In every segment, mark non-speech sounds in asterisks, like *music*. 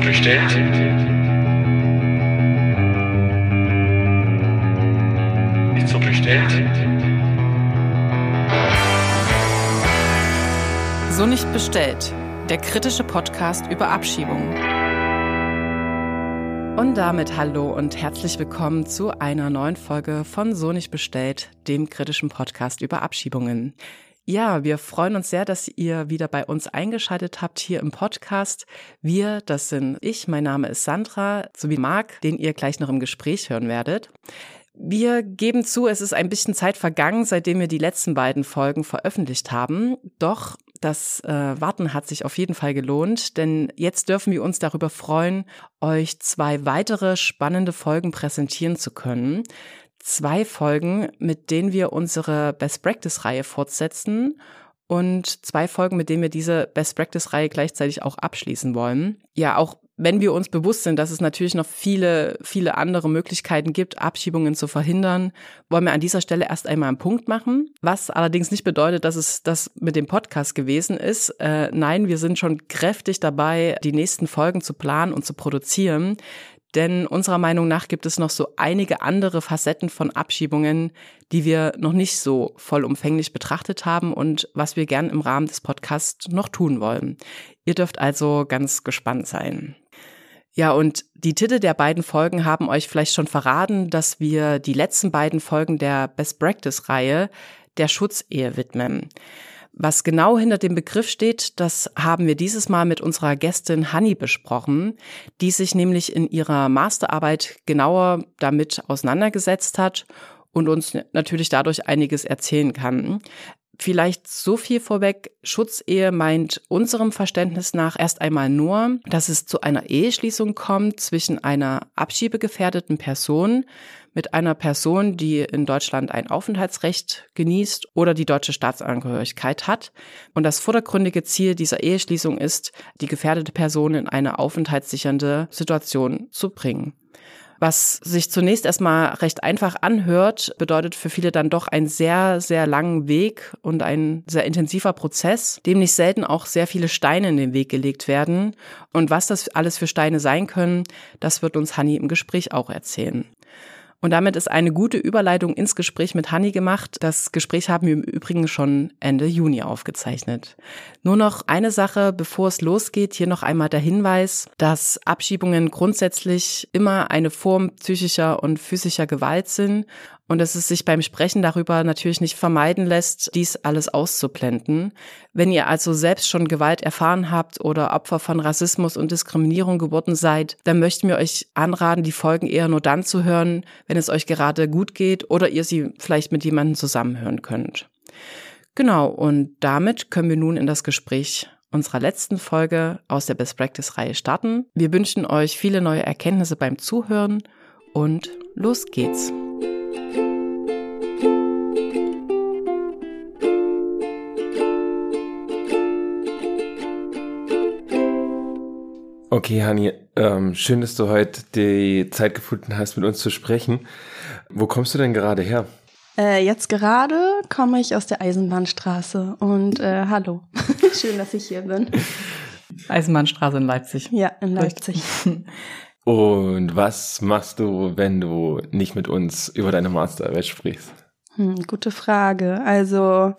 so bestellt? Ist so bestellt? So nicht bestellt. Der kritische Podcast über Abschiebungen. Und damit hallo und herzlich willkommen zu einer neuen Folge von So nicht bestellt, dem kritischen Podcast über Abschiebungen. Ja, wir freuen uns sehr, dass ihr wieder bei uns eingeschaltet habt hier im Podcast. Wir, das sind ich, mein Name ist Sandra, sowie Marc, den ihr gleich noch im Gespräch hören werdet. Wir geben zu, es ist ein bisschen Zeit vergangen, seitdem wir die letzten beiden Folgen veröffentlicht haben. Doch das äh, Warten hat sich auf jeden Fall gelohnt, denn jetzt dürfen wir uns darüber freuen, euch zwei weitere spannende Folgen präsentieren zu können zwei Folgen, mit denen wir unsere Best Practice-Reihe fortsetzen und zwei Folgen, mit denen wir diese Best Practice-Reihe gleichzeitig auch abschließen wollen. Ja, auch wenn wir uns bewusst sind, dass es natürlich noch viele, viele andere Möglichkeiten gibt, Abschiebungen zu verhindern, wollen wir an dieser Stelle erst einmal einen Punkt machen. Was allerdings nicht bedeutet, dass es das mit dem Podcast gewesen ist. Äh, nein, wir sind schon kräftig dabei, die nächsten Folgen zu planen und zu produzieren. Denn unserer Meinung nach gibt es noch so einige andere Facetten von Abschiebungen, die wir noch nicht so vollumfänglich betrachtet haben und was wir gern im Rahmen des Podcasts noch tun wollen. Ihr dürft also ganz gespannt sein. Ja, und die Titel der beiden Folgen haben euch vielleicht schon verraten, dass wir die letzten beiden Folgen der Best Practice Reihe der Schutzehe widmen. Was genau hinter dem Begriff steht, das haben wir dieses Mal mit unserer Gästin Hanni besprochen, die sich nämlich in ihrer Masterarbeit genauer damit auseinandergesetzt hat und uns natürlich dadurch einiges erzählen kann. Vielleicht so viel vorweg. Schutzehe meint unserem Verständnis nach erst einmal nur, dass es zu einer Eheschließung kommt zwischen einer abschiebegefährdeten Person mit einer Person, die in Deutschland ein Aufenthaltsrecht genießt oder die deutsche Staatsangehörigkeit hat. Und das vordergründige Ziel dieser Eheschließung ist, die gefährdete Person in eine aufenthaltssichernde Situation zu bringen. Was sich zunächst erstmal recht einfach anhört, bedeutet für viele dann doch einen sehr, sehr langen Weg und ein sehr intensiver Prozess, dem nicht selten auch sehr viele Steine in den Weg gelegt werden. Und was das alles für Steine sein können, das wird uns Hanni im Gespräch auch erzählen. Und damit ist eine gute Überleitung ins Gespräch mit Hanni gemacht. Das Gespräch haben wir im Übrigen schon Ende Juni aufgezeichnet. Nur noch eine Sache, bevor es losgeht, hier noch einmal der Hinweis, dass Abschiebungen grundsätzlich immer eine Form psychischer und physischer Gewalt sind und dass es sich beim Sprechen darüber natürlich nicht vermeiden lässt, dies alles auszublenden. Wenn ihr also selbst schon Gewalt erfahren habt oder Opfer von Rassismus und Diskriminierung geworden seid, dann möchten wir euch anraten, die Folgen eher nur dann zu hören, wenn es euch gerade gut geht oder ihr sie vielleicht mit jemandem zusammenhören könnt. Genau, und damit können wir nun in das Gespräch unserer letzten Folge aus der Best Practice Reihe starten. Wir wünschen euch viele neue Erkenntnisse beim Zuhören und los geht's. Okay, Hani, ähm, schön, dass du heute die Zeit gefunden hast, mit uns zu sprechen. Wo kommst du denn gerade her? Äh, jetzt gerade komme ich aus der Eisenbahnstraße und äh, hallo, *laughs* schön, dass ich hier bin. Eisenbahnstraße in Leipzig. Ja, in Leipzig. *laughs* Und was machst du, wenn du nicht mit uns über deine Masterarbeit sprichst? Hm, gute Frage. Also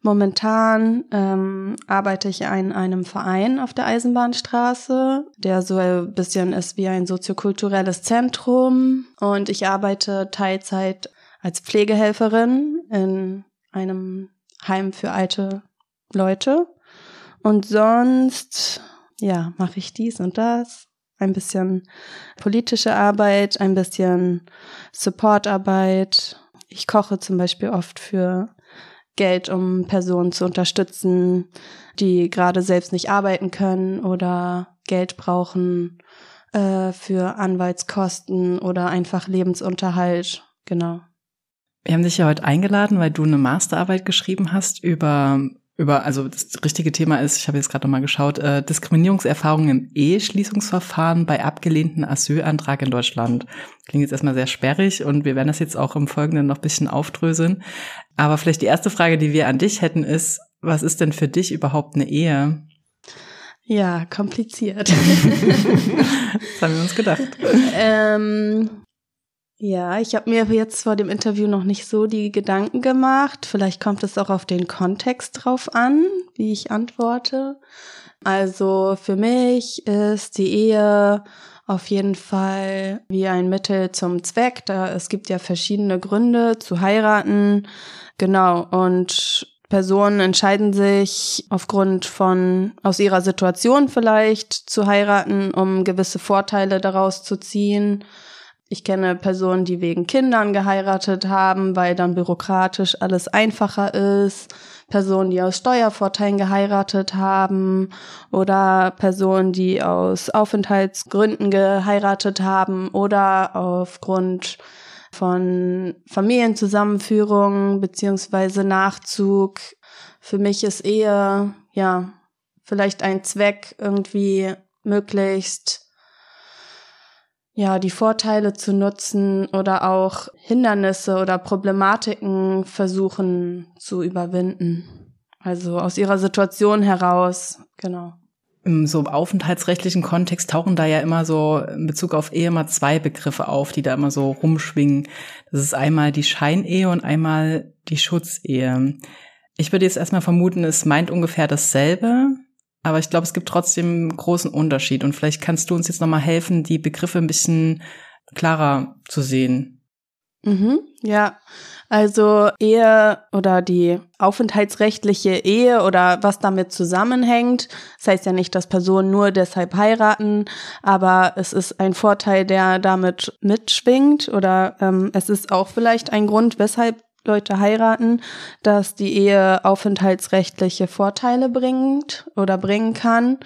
momentan ähm, arbeite ich in einem Verein auf der Eisenbahnstraße, der so ein bisschen ist wie ein soziokulturelles Zentrum. Und ich arbeite Teilzeit als Pflegehelferin in einem Heim für alte Leute. Und sonst, ja, mache ich dies und das. Ein bisschen politische Arbeit, ein bisschen Supportarbeit ich koche zum Beispiel oft für Geld, um Personen zu unterstützen, die gerade selbst nicht arbeiten können oder Geld brauchen äh, für Anwaltskosten oder einfach Lebensunterhalt. Genau. Wir haben dich ja heute eingeladen, weil du eine Masterarbeit geschrieben hast über über, also das richtige Thema ist, ich habe jetzt gerade nochmal geschaut, äh, Diskriminierungserfahrungen im Eheschließungsverfahren bei abgelehnten Asylantrag in Deutschland. Klingt jetzt erstmal sehr sperrig und wir werden das jetzt auch im Folgenden noch ein bisschen aufdröseln. Aber vielleicht die erste Frage, die wir an dich hätten, ist, was ist denn für dich überhaupt eine Ehe? Ja, kompliziert. *laughs* das haben wir uns gedacht. Ähm, ja, ich habe mir jetzt vor dem Interview noch nicht so die Gedanken gemacht. Vielleicht kommt es auch auf den Kontext drauf an, wie ich antworte. Also für mich ist die Ehe auf jeden Fall wie ein Mittel zum Zweck. Da es gibt ja verschiedene Gründe zu heiraten. Genau. Und Personen entscheiden sich aufgrund von, aus ihrer Situation vielleicht zu heiraten, um gewisse Vorteile daraus zu ziehen. Ich kenne Personen, die wegen Kindern geheiratet haben, weil dann bürokratisch alles einfacher ist. Personen, die aus Steuervorteilen geheiratet haben oder Personen, die aus Aufenthaltsgründen geheiratet haben oder aufgrund von Familienzusammenführung beziehungsweise Nachzug. Für mich ist eher, ja, vielleicht ein Zweck irgendwie möglichst ja, die Vorteile zu nutzen oder auch Hindernisse oder Problematiken versuchen zu überwinden. Also aus ihrer Situation heraus, genau. Im so aufenthaltsrechtlichen Kontext tauchen da ja immer so in Bezug auf Ehe mal zwei Begriffe auf, die da immer so rumschwingen. Das ist einmal die Scheinehe und einmal die Schutzehe. Ich würde jetzt erstmal vermuten, es meint ungefähr dasselbe. Aber ich glaube, es gibt trotzdem großen Unterschied. Und vielleicht kannst du uns jetzt nochmal helfen, die Begriffe ein bisschen klarer zu sehen. Mhm, ja, also Ehe oder die aufenthaltsrechtliche Ehe oder was damit zusammenhängt. Das heißt ja nicht, dass Personen nur deshalb heiraten, aber es ist ein Vorteil, der damit mitschwingt oder ähm, es ist auch vielleicht ein Grund, weshalb Leute heiraten, dass die Ehe aufenthaltsrechtliche Vorteile bringt oder bringen kann.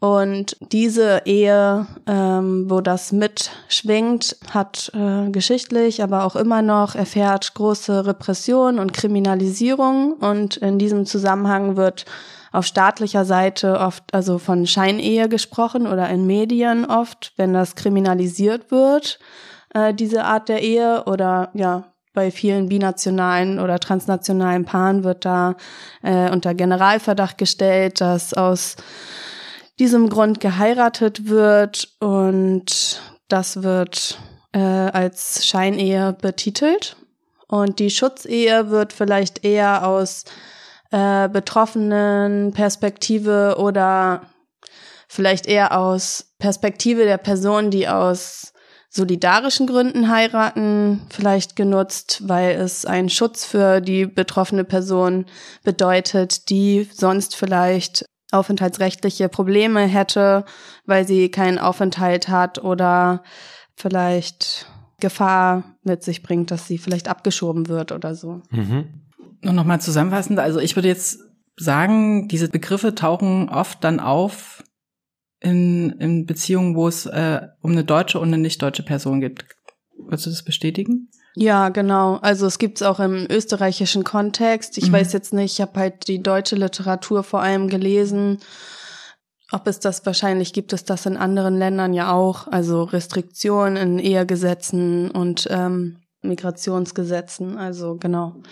Und diese Ehe, ähm, wo das mitschwingt, hat äh, geschichtlich, aber auch immer noch erfährt große Repression und Kriminalisierung. Und in diesem Zusammenhang wird auf staatlicher Seite oft also von Scheinehe gesprochen oder in Medien oft, wenn das kriminalisiert wird, äh, diese Art der Ehe oder ja bei vielen binationalen oder transnationalen Paaren wird da äh, unter Generalverdacht gestellt, dass aus diesem Grund geheiratet wird und das wird äh, als Scheinehe betitelt. Und die Schutzehe wird vielleicht eher aus äh, betroffenen Perspektive oder vielleicht eher aus Perspektive der Person, die aus solidarischen Gründen heiraten vielleicht genutzt, weil es einen Schutz für die betroffene Person bedeutet, die sonst vielleicht aufenthaltsrechtliche Probleme hätte, weil sie keinen Aufenthalt hat oder vielleicht Gefahr mit sich bringt, dass sie vielleicht abgeschoben wird oder so. Mhm. Und nochmal zusammenfassend, also ich würde jetzt sagen, diese Begriffe tauchen oft dann auf in, in Beziehungen, wo es äh, um eine deutsche und eine nicht deutsche Person geht. Würdest du das bestätigen? Ja, genau. Also es gibt es auch im österreichischen Kontext. Ich mhm. weiß jetzt nicht, ich habe halt die deutsche Literatur vor allem gelesen. Ob es das wahrscheinlich gibt es das in anderen Ländern ja auch. Also Restriktionen in Ehegesetzen und ähm, Migrationsgesetzen. Also genau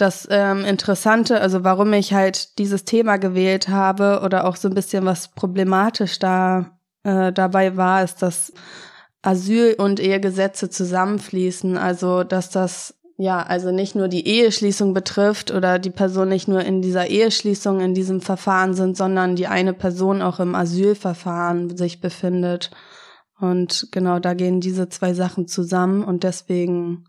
das ähm, Interessante, also warum ich halt dieses Thema gewählt habe oder auch so ein bisschen was problematisch da äh, dabei war, ist, dass Asyl und Ehegesetze zusammenfließen. Also dass das ja also nicht nur die Eheschließung betrifft oder die Person nicht nur in dieser Eheschließung in diesem Verfahren sind, sondern die eine Person auch im Asylverfahren sich befindet. Und genau da gehen diese zwei Sachen zusammen und deswegen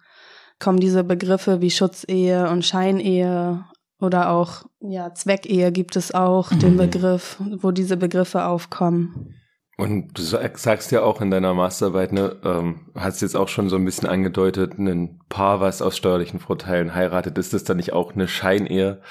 kommen diese Begriffe wie Schutzehe und Scheinehe oder auch ja Zweckehe gibt es auch mhm. den Begriff, wo diese Begriffe aufkommen. Und du sagst ja auch in deiner Masterarbeit, ne, ähm, hast jetzt auch schon so ein bisschen angedeutet, ein Paar, was aus steuerlichen Vorteilen heiratet, ist das dann nicht auch eine Scheinehe?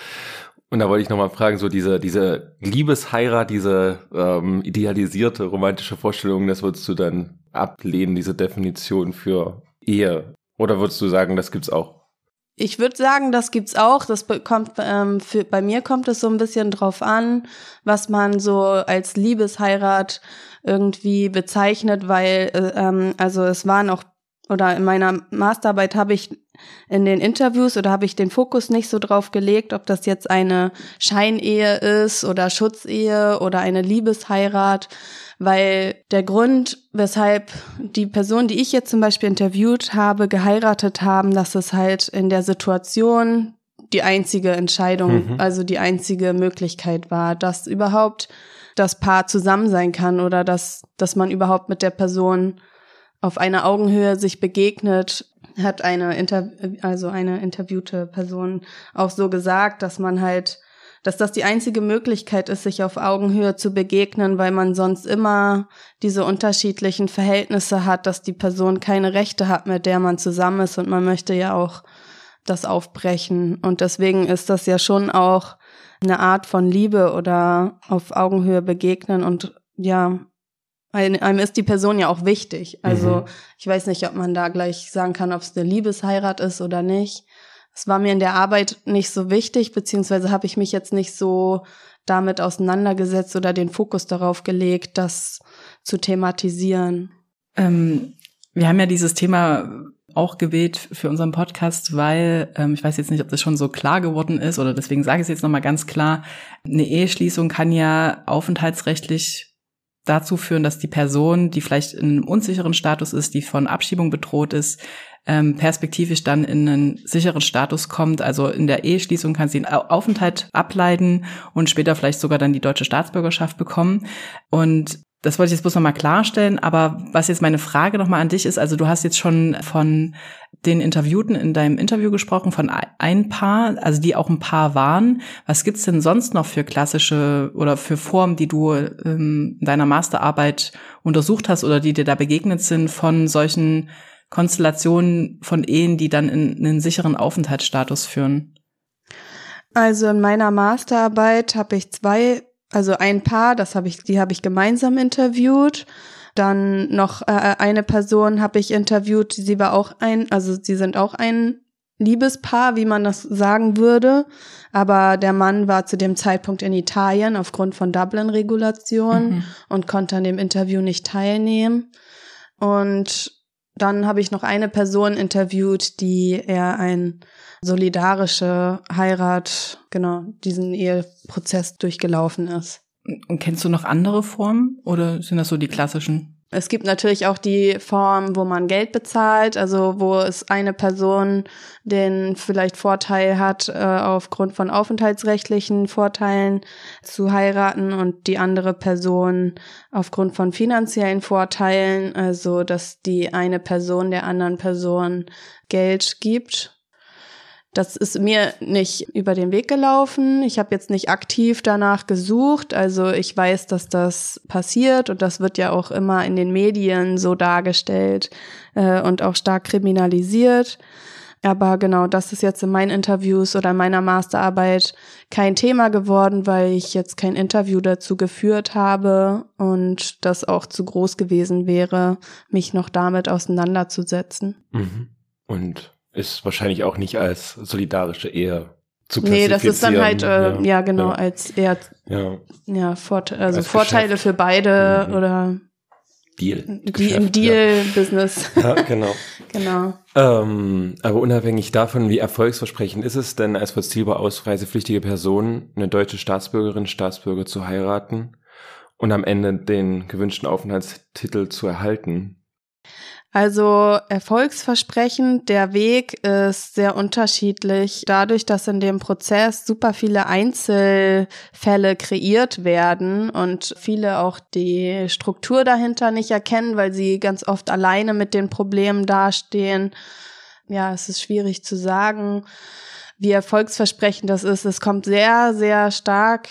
Und da wollte ich nochmal fragen, so diese, diese Liebesheirat, diese ähm, idealisierte romantische Vorstellung, das würdest du dann ablehnen, diese Definition für Ehe. Oder würdest du sagen, das gibt's auch? Ich würde sagen, das gibt's auch. Das kommt ähm, für, bei mir kommt es so ein bisschen drauf an, was man so als Liebesheirat irgendwie bezeichnet, weil äh, ähm, also es waren auch oder in meiner Masterarbeit habe ich in den Interviews oder habe ich den Fokus nicht so drauf gelegt, ob das jetzt eine Scheinehe ist oder Schutzehe oder eine Liebesheirat, weil der Grund, weshalb die Person, die ich jetzt zum Beispiel interviewt habe, geheiratet haben, dass es halt in der Situation die einzige Entscheidung, mhm. also die einzige Möglichkeit war, dass überhaupt das Paar zusammen sein kann oder dass, dass man überhaupt mit der Person auf einer Augenhöhe sich begegnet, hat eine Inter also eine interviewte Person auch so gesagt, dass man halt, dass das die einzige Möglichkeit ist, sich auf Augenhöhe zu begegnen, weil man sonst immer diese unterschiedlichen Verhältnisse hat, dass die Person keine Rechte hat, mit der man zusammen ist und man möchte ja auch das aufbrechen. Und deswegen ist das ja schon auch eine Art von Liebe oder auf Augenhöhe begegnen und ja, einem ist die Person ja auch wichtig. Also mhm. ich weiß nicht, ob man da gleich sagen kann, ob es eine Liebesheirat ist oder nicht. Es war mir in der Arbeit nicht so wichtig, beziehungsweise habe ich mich jetzt nicht so damit auseinandergesetzt oder den Fokus darauf gelegt, das zu thematisieren. Ähm, wir haben ja dieses Thema auch gewählt für unseren Podcast, weil ähm, ich weiß jetzt nicht, ob das schon so klar geworden ist oder deswegen sage ich es jetzt nochmal ganz klar. Eine Eheschließung kann ja aufenthaltsrechtlich dazu führen, dass die Person, die vielleicht in einem unsicheren Status ist, die von Abschiebung bedroht ist, ähm, perspektivisch dann in einen sicheren Status kommt. Also in der Eheschließung kann sie einen Aufenthalt ableiten und später vielleicht sogar dann die deutsche Staatsbürgerschaft bekommen. Und das wollte ich jetzt bloß nochmal klarstellen, aber was jetzt meine Frage nochmal an dich ist, also du hast jetzt schon von den Interviewten in deinem Interview gesprochen, von ein Paar, also die auch ein Paar waren. Was gibt's denn sonst noch für klassische oder für Formen, die du ähm, in deiner Masterarbeit untersucht hast oder die dir da begegnet sind von solchen Konstellationen von Ehen, die dann in, in einen sicheren Aufenthaltsstatus führen? Also in meiner Masterarbeit habe ich zwei also ein Paar, das habe ich, die habe ich gemeinsam interviewt. Dann noch äh, eine Person habe ich interviewt, sie war auch ein, also sie sind auch ein Liebespaar, wie man das sagen würde. Aber der Mann war zu dem Zeitpunkt in Italien aufgrund von Dublin-Regulation mhm. und konnte an dem Interview nicht teilnehmen. Und dann habe ich noch eine Person interviewt, die eher ein solidarische Heirat, genau, diesen Eheprozess durchgelaufen ist. Und kennst du noch andere Formen oder sind das so die klassischen? Es gibt natürlich auch die Form, wo man Geld bezahlt, also wo es eine Person den vielleicht Vorteil hat, äh, aufgrund von aufenthaltsrechtlichen Vorteilen zu heiraten und die andere Person aufgrund von finanziellen Vorteilen, also dass die eine Person der anderen Person Geld gibt das ist mir nicht über den Weg gelaufen. Ich habe jetzt nicht aktiv danach gesucht. Also ich weiß, dass das passiert und das wird ja auch immer in den Medien so dargestellt äh, und auch stark kriminalisiert. Aber genau, das ist jetzt in meinen Interviews oder in meiner Masterarbeit kein Thema geworden, weil ich jetzt kein Interview dazu geführt habe und das auch zu groß gewesen wäre, mich noch damit auseinanderzusetzen. Mhm. Und ist wahrscheinlich auch nicht als solidarische Ehe zu Nee, das ist dann halt, äh, ja, ja genau, ja. als eher, ja, ja Vorte also als Vorteile Geschäft. für beide mhm. oder Deal. Die im Deal-Business. Ja. *laughs* ja, genau. *laughs* genau. Ähm, aber unabhängig davon, wie erfolgsversprechend ist es denn, als vollziehbar ausreisepflichtige Person eine deutsche Staatsbürgerin, Staatsbürger zu heiraten und am Ende den gewünschten Aufenthaltstitel zu erhalten? Also erfolgsversprechend, der Weg ist sehr unterschiedlich. Dadurch, dass in dem Prozess super viele Einzelfälle kreiert werden und viele auch die Struktur dahinter nicht erkennen, weil sie ganz oft alleine mit den Problemen dastehen. Ja, es ist schwierig zu sagen, wie erfolgsversprechend das ist. Es kommt sehr, sehr stark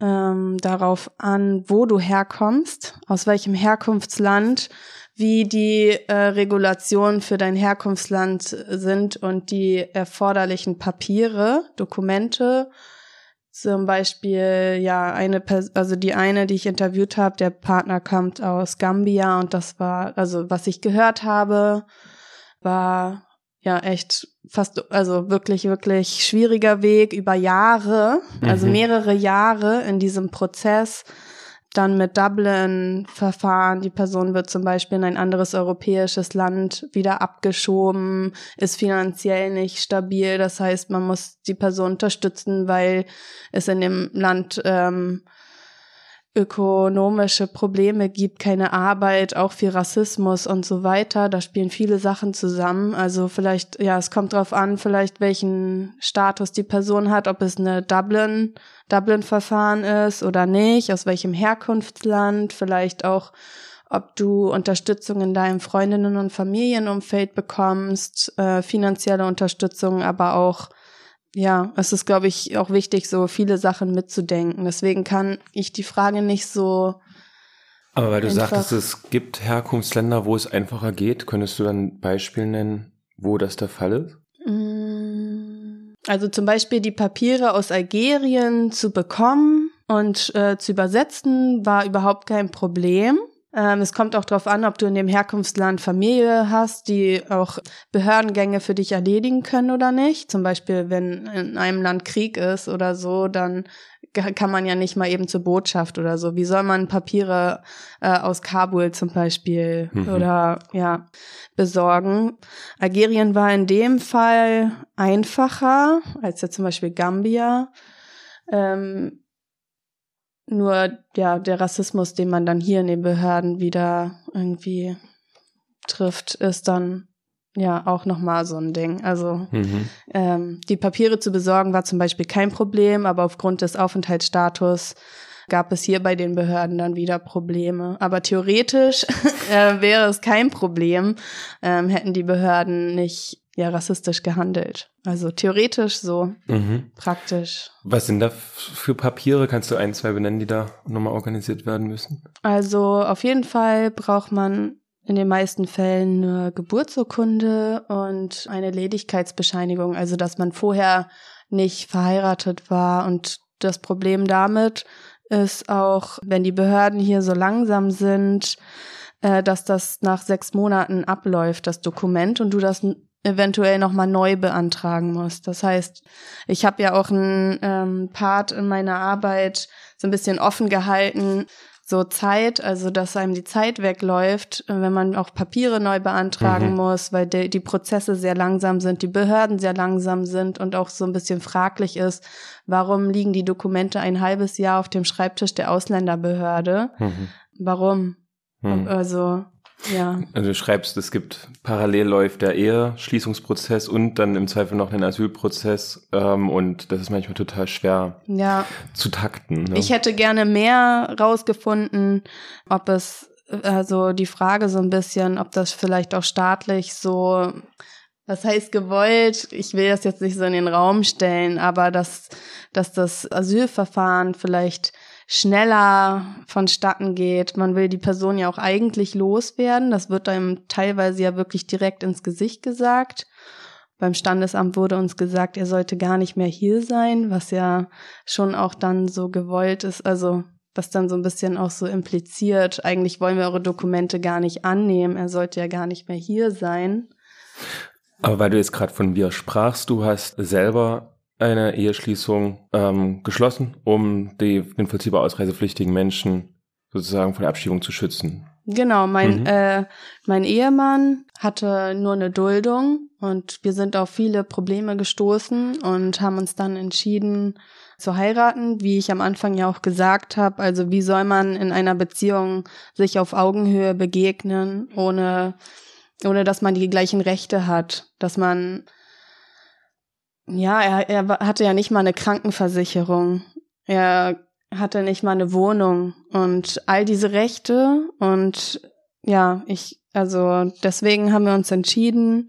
ähm, darauf an, wo du herkommst, aus welchem Herkunftsland wie die äh, Regulationen für dein Herkunftsland sind und die erforderlichen Papiere, Dokumente. Zum Beispiel, ja, eine, Pers also die eine, die ich interviewt habe, der Partner kommt aus Gambia und das war, also was ich gehört habe, war ja echt fast, also wirklich, wirklich schwieriger Weg über Jahre, also mhm. mehrere Jahre in diesem Prozess dann mit Dublin-Verfahren. Die Person wird zum Beispiel in ein anderes europäisches Land wieder abgeschoben, ist finanziell nicht stabil. Das heißt, man muss die Person unterstützen, weil es in dem Land ähm, ökonomische Probleme gibt, keine Arbeit, auch viel Rassismus und so weiter. Da spielen viele Sachen zusammen. Also vielleicht, ja, es kommt drauf an, vielleicht welchen Status die Person hat, ob es eine Dublin, Dublin-Verfahren ist oder nicht, aus welchem Herkunftsland, vielleicht auch, ob du Unterstützung in deinem Freundinnen- und Familienumfeld bekommst, äh, finanzielle Unterstützung, aber auch ja, es ist, glaube ich, auch wichtig, so viele Sachen mitzudenken. Deswegen kann ich die Frage nicht so. Aber weil du sagtest, es gibt Herkunftsländer, wo es einfacher geht, könntest du dann ein Beispiel nennen, wo das der Fall ist? Mm, also zum Beispiel die Papiere aus Algerien zu bekommen und äh, zu übersetzen, war überhaupt kein Problem. Ähm, es kommt auch darauf an, ob du in dem Herkunftsland Familie hast, die auch Behördengänge für dich erledigen können oder nicht. Zum Beispiel, wenn in einem Land Krieg ist oder so, dann kann man ja nicht mal eben zur Botschaft oder so. Wie soll man Papiere äh, aus Kabul zum Beispiel mhm. oder ja besorgen? Algerien war in dem Fall einfacher als ja zum Beispiel Gambia. Ähm, nur ja, der Rassismus, den man dann hier in den Behörden wieder irgendwie trifft, ist dann ja auch nochmal so ein Ding. Also mhm. ähm, die Papiere zu besorgen war zum Beispiel kein Problem, aber aufgrund des Aufenthaltsstatus gab es hier bei den Behörden dann wieder Probleme. Aber theoretisch *laughs* äh, wäre es kein Problem, ähm, hätten die Behörden nicht ja rassistisch gehandelt. Also theoretisch so, mhm. praktisch. Was sind da für Papiere? Kannst du ein, zwei benennen, die da nochmal organisiert werden müssen? Also auf jeden Fall braucht man in den meisten Fällen eine Geburtsurkunde und eine Ledigkeitsbescheinigung, also dass man vorher nicht verheiratet war. Und das Problem damit ist auch, wenn die Behörden hier so langsam sind, äh, dass das nach sechs Monaten abläuft, das Dokument, und du das eventuell nochmal neu beantragen muss. Das heißt, ich habe ja auch einen ähm, Part in meiner Arbeit so ein bisschen offen gehalten, so Zeit, also dass einem die Zeit wegläuft, wenn man auch Papiere neu beantragen mhm. muss, weil de, die Prozesse sehr langsam sind, die Behörden sehr langsam sind und auch so ein bisschen fraglich ist, warum liegen die Dokumente ein halbes Jahr auf dem Schreibtisch der Ausländerbehörde? Mhm. Warum? Mhm. Also ja. Also du schreibst, es gibt parallel läuft der Eheschließungsprozess und dann im Zweifel noch den Asylprozess ähm, und das ist manchmal total schwer ja. zu takten. Ne? Ich hätte gerne mehr rausgefunden, ob es also die Frage so ein bisschen, ob das vielleicht auch staatlich so was heißt gewollt? Ich will das jetzt nicht so in den Raum stellen, aber dass, dass das Asylverfahren vielleicht schneller vonstatten geht. Man will die Person ja auch eigentlich loswerden. Das wird einem teilweise ja wirklich direkt ins Gesicht gesagt. Beim Standesamt wurde uns gesagt, er sollte gar nicht mehr hier sein, was ja schon auch dann so gewollt ist. Also was dann so ein bisschen auch so impliziert, eigentlich wollen wir eure Dokumente gar nicht annehmen, er sollte ja gar nicht mehr hier sein. Aber weil du jetzt gerade von wir sprachst, du hast selber eine Eheschließung ähm, geschlossen, um die, den vollziehbar ausreisepflichtigen Menschen sozusagen von der Abschiebung zu schützen. Genau, mein, mhm. äh, mein Ehemann hatte nur eine Duldung und wir sind auf viele Probleme gestoßen und haben uns dann entschieden zu heiraten, wie ich am Anfang ja auch gesagt habe. Also wie soll man in einer Beziehung sich auf Augenhöhe begegnen, ohne, ohne dass man die gleichen Rechte hat, dass man ja, er, er hatte ja nicht mal eine Krankenversicherung. Er hatte nicht mal eine Wohnung und all diese Rechte und ja, ich, also deswegen haben wir uns entschieden,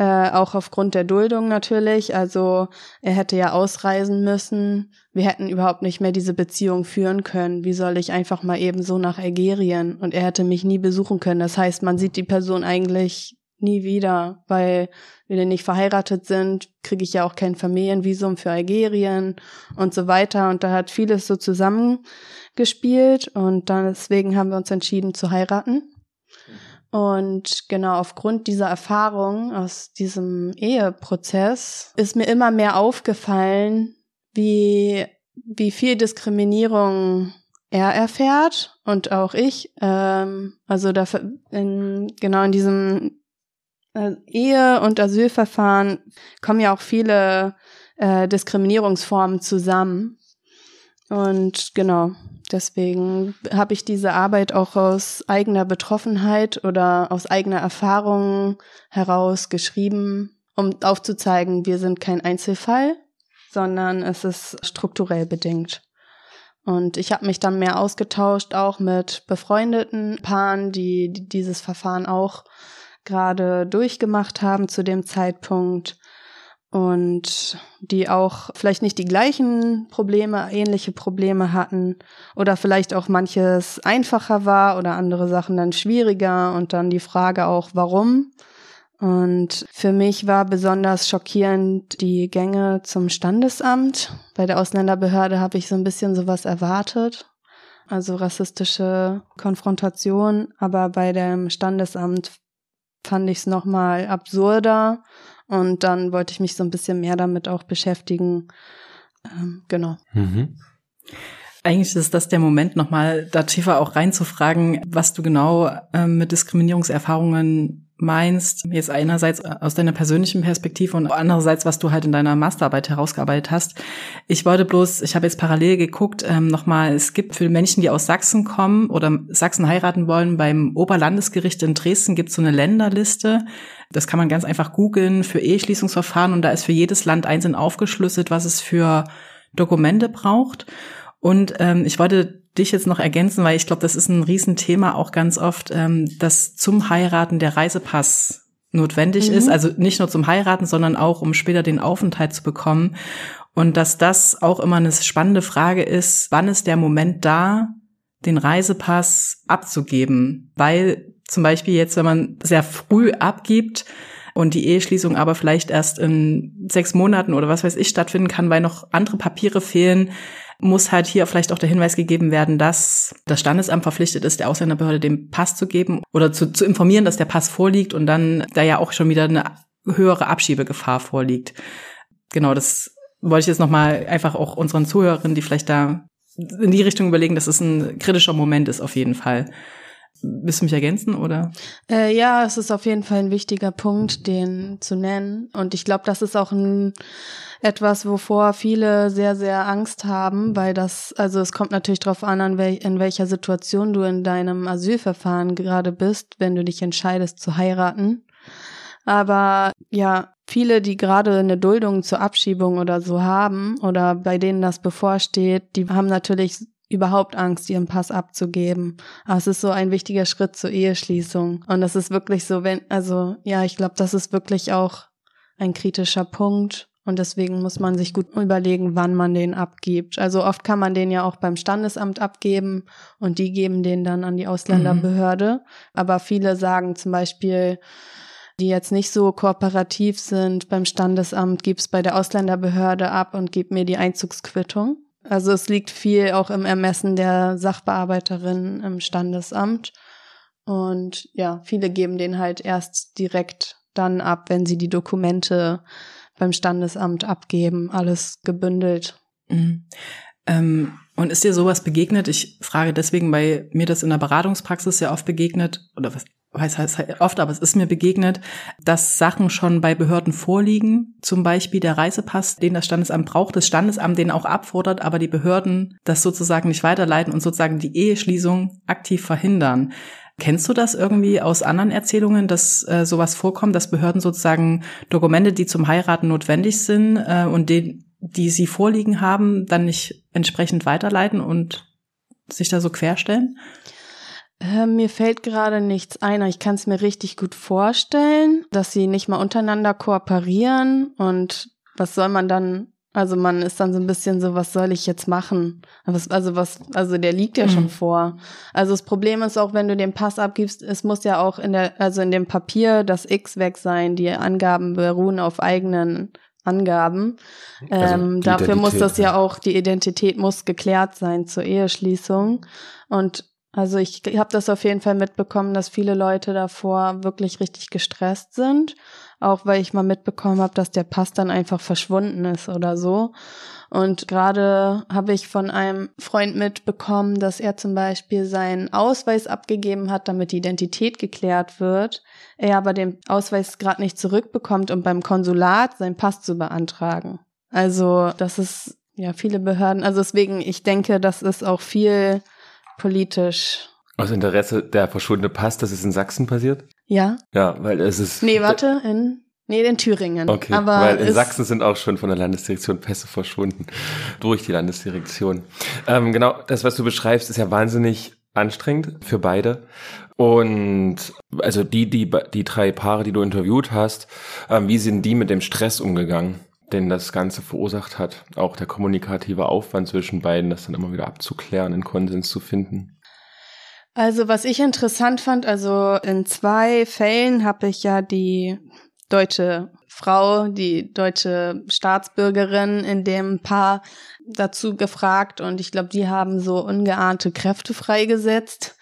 äh, auch aufgrund der Duldung natürlich. Also er hätte ja ausreisen müssen. Wir hätten überhaupt nicht mehr diese Beziehung führen können. Wie soll ich einfach mal eben so nach Algerien? Und er hätte mich nie besuchen können. Das heißt, man sieht die Person eigentlich nie wieder, weil wir nicht verheiratet sind, kriege ich ja auch kein Familienvisum für Algerien und so weiter. Und da hat vieles so zusammengespielt und dann deswegen haben wir uns entschieden zu heiraten. Und genau aufgrund dieser Erfahrung aus diesem Eheprozess ist mir immer mehr aufgefallen, wie, wie viel Diskriminierung er erfährt und auch ich. Ähm, also da in, genau in diesem äh, Ehe- und Asylverfahren kommen ja auch viele äh, Diskriminierungsformen zusammen. Und genau, deswegen habe ich diese Arbeit auch aus eigener Betroffenheit oder aus eigener Erfahrung heraus geschrieben, um aufzuzeigen, wir sind kein Einzelfall, sondern es ist strukturell bedingt. Und ich habe mich dann mehr ausgetauscht, auch mit befreundeten Paaren, die, die dieses Verfahren auch gerade durchgemacht haben zu dem Zeitpunkt und die auch vielleicht nicht die gleichen Probleme, ähnliche Probleme hatten oder vielleicht auch manches einfacher war oder andere Sachen dann schwieriger und dann die Frage auch, warum. Und für mich war besonders schockierend die Gänge zum Standesamt. Bei der Ausländerbehörde habe ich so ein bisschen sowas erwartet, also rassistische Konfrontation, aber bei dem Standesamt fand ich es nochmal absurder und dann wollte ich mich so ein bisschen mehr damit auch beschäftigen. Ähm, genau. Mhm. Eigentlich ist das der Moment, nochmal da tiefer auch reinzufragen, was du genau ähm, mit Diskriminierungserfahrungen meinst, jetzt einerseits aus deiner persönlichen Perspektive und andererseits, was du halt in deiner Masterarbeit herausgearbeitet hast. Ich wollte bloß, ich habe jetzt parallel geguckt, ähm, nochmal, es gibt für Menschen, die aus Sachsen kommen oder Sachsen heiraten wollen, beim Oberlandesgericht in Dresden gibt es so eine Länderliste. Das kann man ganz einfach googeln für Eheschließungsverfahren und da ist für jedes Land einzeln aufgeschlüsselt, was es für Dokumente braucht. Und ähm, ich wollte dich jetzt noch ergänzen, weil ich glaube, das ist ein Riesenthema auch ganz oft, ähm, dass zum Heiraten der Reisepass notwendig mhm. ist. Also nicht nur zum Heiraten, sondern auch, um später den Aufenthalt zu bekommen. Und dass das auch immer eine spannende Frage ist, wann ist der Moment da, den Reisepass abzugeben? Weil zum Beispiel jetzt, wenn man sehr früh abgibt, und die Eheschließung aber vielleicht erst in sechs Monaten oder was weiß ich stattfinden kann, weil noch andere Papiere fehlen, muss halt hier vielleicht auch der Hinweis gegeben werden, dass das Standesamt verpflichtet ist, der Ausländerbehörde den Pass zu geben oder zu, zu informieren, dass der Pass vorliegt und dann da ja auch schon wieder eine höhere Abschiebegefahr vorliegt. Genau, das wollte ich jetzt nochmal einfach auch unseren Zuhörerinnen, die vielleicht da in die Richtung überlegen, dass es ein kritischer Moment ist auf jeden Fall. Willst du mich ergänzen oder? Äh, ja, es ist auf jeden Fall ein wichtiger Punkt, den zu nennen. Und ich glaube, das ist auch ein etwas, wovor viele sehr, sehr Angst haben, weil das, also es kommt natürlich darauf an, an wel in welcher Situation du in deinem Asylverfahren gerade bist, wenn du dich entscheidest zu heiraten. Aber ja, viele, die gerade eine Duldung zur Abschiebung oder so haben oder bei denen das bevorsteht, die haben natürlich überhaupt Angst, ihren Pass abzugeben. Aber es ist so ein wichtiger Schritt zur Eheschließung. Und das ist wirklich so, wenn, also ja, ich glaube, das ist wirklich auch ein kritischer Punkt. Und deswegen muss man sich gut überlegen, wann man den abgibt. Also oft kann man den ja auch beim Standesamt abgeben und die geben den dann an die Ausländerbehörde. Mhm. Aber viele sagen zum Beispiel, die jetzt nicht so kooperativ sind beim Standesamt, gib's bei der Ausländerbehörde ab und gib mir die Einzugsquittung. Also es liegt viel auch im Ermessen der Sachbearbeiterin im Standesamt. Und ja, viele geben den halt erst direkt dann ab, wenn sie die Dokumente beim Standesamt abgeben, alles gebündelt. Mhm. Ähm, und ist dir sowas begegnet? Ich frage deswegen, weil mir das in der Beratungspraxis ja oft begegnet, oder was weiß heißt oft, aber es ist mir begegnet, dass Sachen schon bei Behörden vorliegen, zum Beispiel der Reisepass, den das Standesamt braucht, das Standesamt den auch abfordert, aber die Behörden das sozusagen nicht weiterleiten und sozusagen die Eheschließung aktiv verhindern. Kennst du das irgendwie aus anderen Erzählungen, dass äh, sowas vorkommt, dass Behörden sozusagen Dokumente, die zum Heiraten notwendig sind äh, und die, die sie vorliegen haben, dann nicht entsprechend weiterleiten und sich da so querstellen? Äh, mir fällt gerade nichts ein. Ich kann es mir richtig gut vorstellen, dass sie nicht mal untereinander kooperieren und was soll man dann also man ist dann so ein bisschen so, was soll ich jetzt machen? also was, also der liegt ja mhm. schon vor. Also das Problem ist auch, wenn du den Pass abgibst, es muss ja auch in der, also in dem Papier das X weg sein. Die Angaben beruhen auf eigenen Angaben. Also ähm, dafür muss das ja auch, die Identität muss geklärt sein zur Eheschließung. Und also ich habe das auf jeden Fall mitbekommen, dass viele Leute davor wirklich richtig gestresst sind auch weil ich mal mitbekommen habe, dass der Pass dann einfach verschwunden ist oder so. Und gerade habe ich von einem Freund mitbekommen, dass er zum Beispiel seinen Ausweis abgegeben hat, damit die Identität geklärt wird, er aber den Ausweis gerade nicht zurückbekommt, um beim Konsulat seinen Pass zu beantragen. Also das ist ja viele Behörden. Also deswegen, ich denke, das ist auch viel politisch. Aus Interesse der verschwundene Pass, das ist in Sachsen passiert? Ja. Ja, weil es ist. Nee, warte, in Nee, in Thüringen. Okay, aber weil in Sachsen sind auch schon von der Landesdirektion Pässe verschwunden. Durch die Landesdirektion. Ähm, genau, das, was du beschreibst, ist ja wahnsinnig anstrengend für beide. Und also die, die, die drei Paare, die du interviewt hast, ähm, wie sind die mit dem Stress umgegangen? Den das Ganze verursacht hat. Auch der kommunikative Aufwand zwischen beiden, das dann immer wieder abzuklären, einen Konsens zu finden. Also was ich interessant fand, also in zwei Fällen habe ich ja die deutsche Frau, die deutsche Staatsbürgerin in dem Paar dazu gefragt und ich glaube, die haben so ungeahnte Kräfte freigesetzt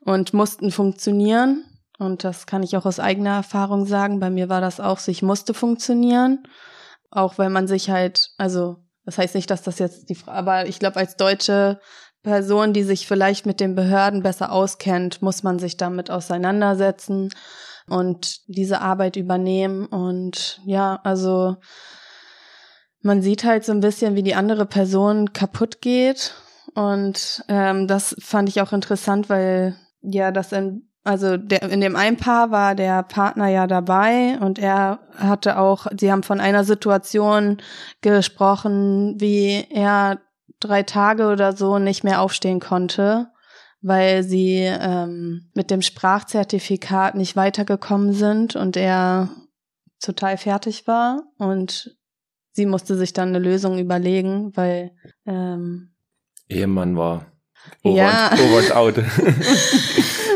und mussten funktionieren. Und das kann ich auch aus eigener Erfahrung sagen. Bei mir war das auch so, ich musste funktionieren. Auch weil man sich halt, also, das heißt nicht, dass das jetzt die aber ich glaube, als deutsche Person, die sich vielleicht mit den Behörden besser auskennt, muss man sich damit auseinandersetzen und diese Arbeit übernehmen. Und ja, also man sieht halt so ein bisschen, wie die andere Person kaputt geht. Und ähm, das fand ich auch interessant, weil ja, das in, also der, in dem einen Paar war der Partner ja dabei und er hatte auch, sie haben von einer Situation gesprochen, wie er drei Tage oder so nicht mehr aufstehen konnte weil sie ähm, mit dem Sprachzertifikat nicht weitergekommen sind und er total fertig war und sie musste sich dann eine Lösung überlegen, weil ähm, Ehemann war over ja. und, over out.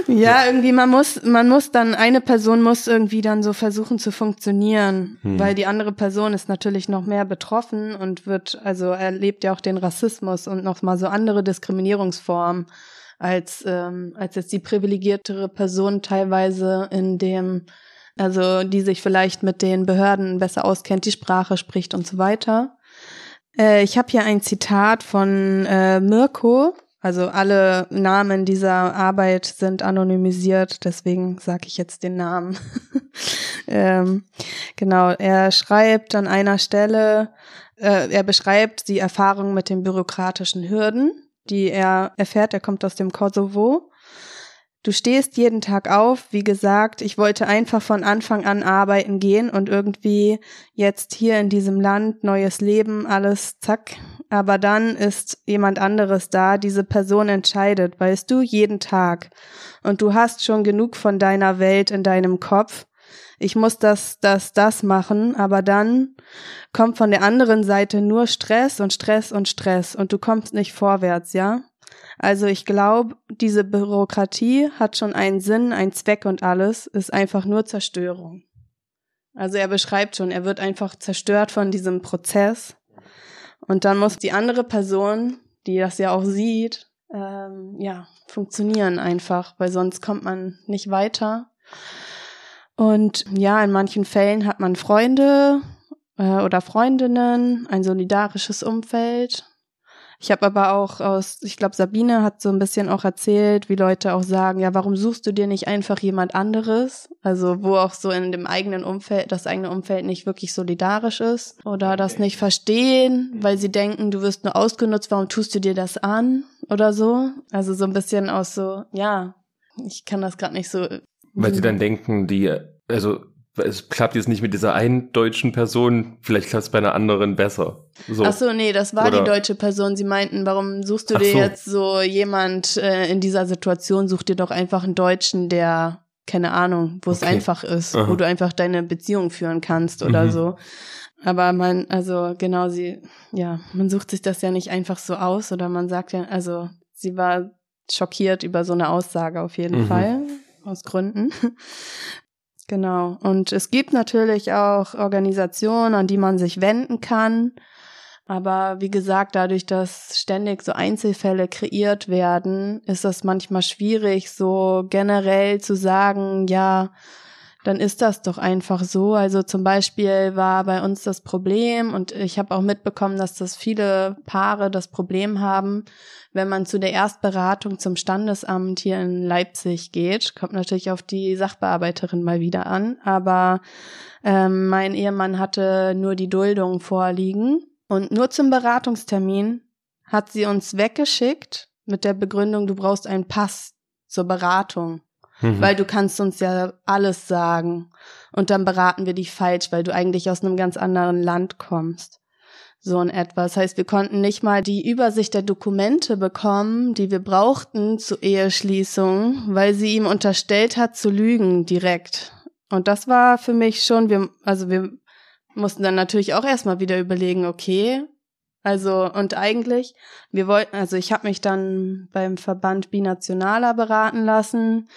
Ja, irgendwie man muss, man muss dann eine Person muss irgendwie dann so versuchen zu funktionieren, hm. weil die andere Person ist natürlich noch mehr betroffen und wird also erlebt ja auch den Rassismus und noch mal so andere Diskriminierungsformen als, ähm, als jetzt die privilegiertere Person teilweise in dem, also die sich vielleicht mit den Behörden besser auskennt, die Sprache spricht und so weiter. Äh, ich habe hier ein Zitat von äh, Mirko. Also alle Namen dieser Arbeit sind anonymisiert, deswegen sage ich jetzt den Namen. *laughs* ähm, genau, er schreibt an einer Stelle, äh, er beschreibt die Erfahrung mit den bürokratischen Hürden die er erfährt. Er kommt aus dem Kosovo. Du stehst jeden Tag auf. Wie gesagt, ich wollte einfach von Anfang an arbeiten gehen und irgendwie jetzt hier in diesem Land neues Leben, alles zack. Aber dann ist jemand anderes da. Diese Person entscheidet, weißt du, jeden Tag. Und du hast schon genug von deiner Welt in deinem Kopf ich muss das, das, das machen, aber dann kommt von der anderen Seite nur Stress und Stress und Stress und du kommst nicht vorwärts, ja? Also ich glaube, diese Bürokratie hat schon einen Sinn, einen Zweck und alles, ist einfach nur Zerstörung. Also er beschreibt schon, er wird einfach zerstört von diesem Prozess. Und dann muss die andere Person, die das ja auch sieht, ähm, ja, funktionieren einfach, weil sonst kommt man nicht weiter. Und ja, in manchen Fällen hat man Freunde äh, oder Freundinnen, ein solidarisches Umfeld. Ich habe aber auch aus, ich glaube, Sabine hat so ein bisschen auch erzählt, wie Leute auch sagen, ja, warum suchst du dir nicht einfach jemand anderes? Also wo auch so in dem eigenen Umfeld, das eigene Umfeld nicht wirklich solidarisch ist oder das nicht verstehen, weil sie denken, du wirst nur ausgenutzt, warum tust du dir das an oder so? Also so ein bisschen aus so, ja, ich kann das gerade nicht so weil sie dann denken, die, also es klappt jetzt nicht mit dieser einen deutschen Person, vielleicht klappt es bei einer anderen besser. So. Ach so, nee, das war Oder? die deutsche Person. Sie meinten, warum suchst du Ach dir so. jetzt so jemand äh, in dieser Situation? Such dir doch einfach einen Deutschen, der, keine Ahnung, wo okay. es einfach ist, Aha. wo du einfach deine Beziehung führen kannst oder mhm. so. Aber man, also genau, sie, ja, man sucht sich das ja nicht einfach so aus oder man sagt ja, also sie war schockiert über so eine Aussage auf jeden mhm. Fall aus Gründen. Genau. Und es gibt natürlich auch Organisationen, an die man sich wenden kann. Aber wie gesagt, dadurch, dass ständig so Einzelfälle kreiert werden, ist das manchmal schwierig, so generell zu sagen, ja, dann ist das doch einfach so. Also zum Beispiel war bei uns das Problem und ich habe auch mitbekommen, dass das viele Paare das Problem haben, wenn man zu der Erstberatung zum Standesamt hier in Leipzig geht. Kommt natürlich auf die Sachbearbeiterin mal wieder an, aber ähm, mein Ehemann hatte nur die Duldung vorliegen und nur zum Beratungstermin hat sie uns weggeschickt mit der Begründung, du brauchst einen Pass zur Beratung. Mhm. Weil du kannst uns ja alles sagen. Und dann beraten wir dich falsch, weil du eigentlich aus einem ganz anderen Land kommst. So in etwa. Das heißt, wir konnten nicht mal die Übersicht der Dokumente bekommen, die wir brauchten zur Eheschließung, weil sie ihm unterstellt hat, zu lügen direkt. Und das war für mich schon, wir, also wir mussten dann natürlich auch erstmal wieder überlegen, okay, also und eigentlich, wir wollten, also ich habe mich dann beim Verband Binationaler beraten lassen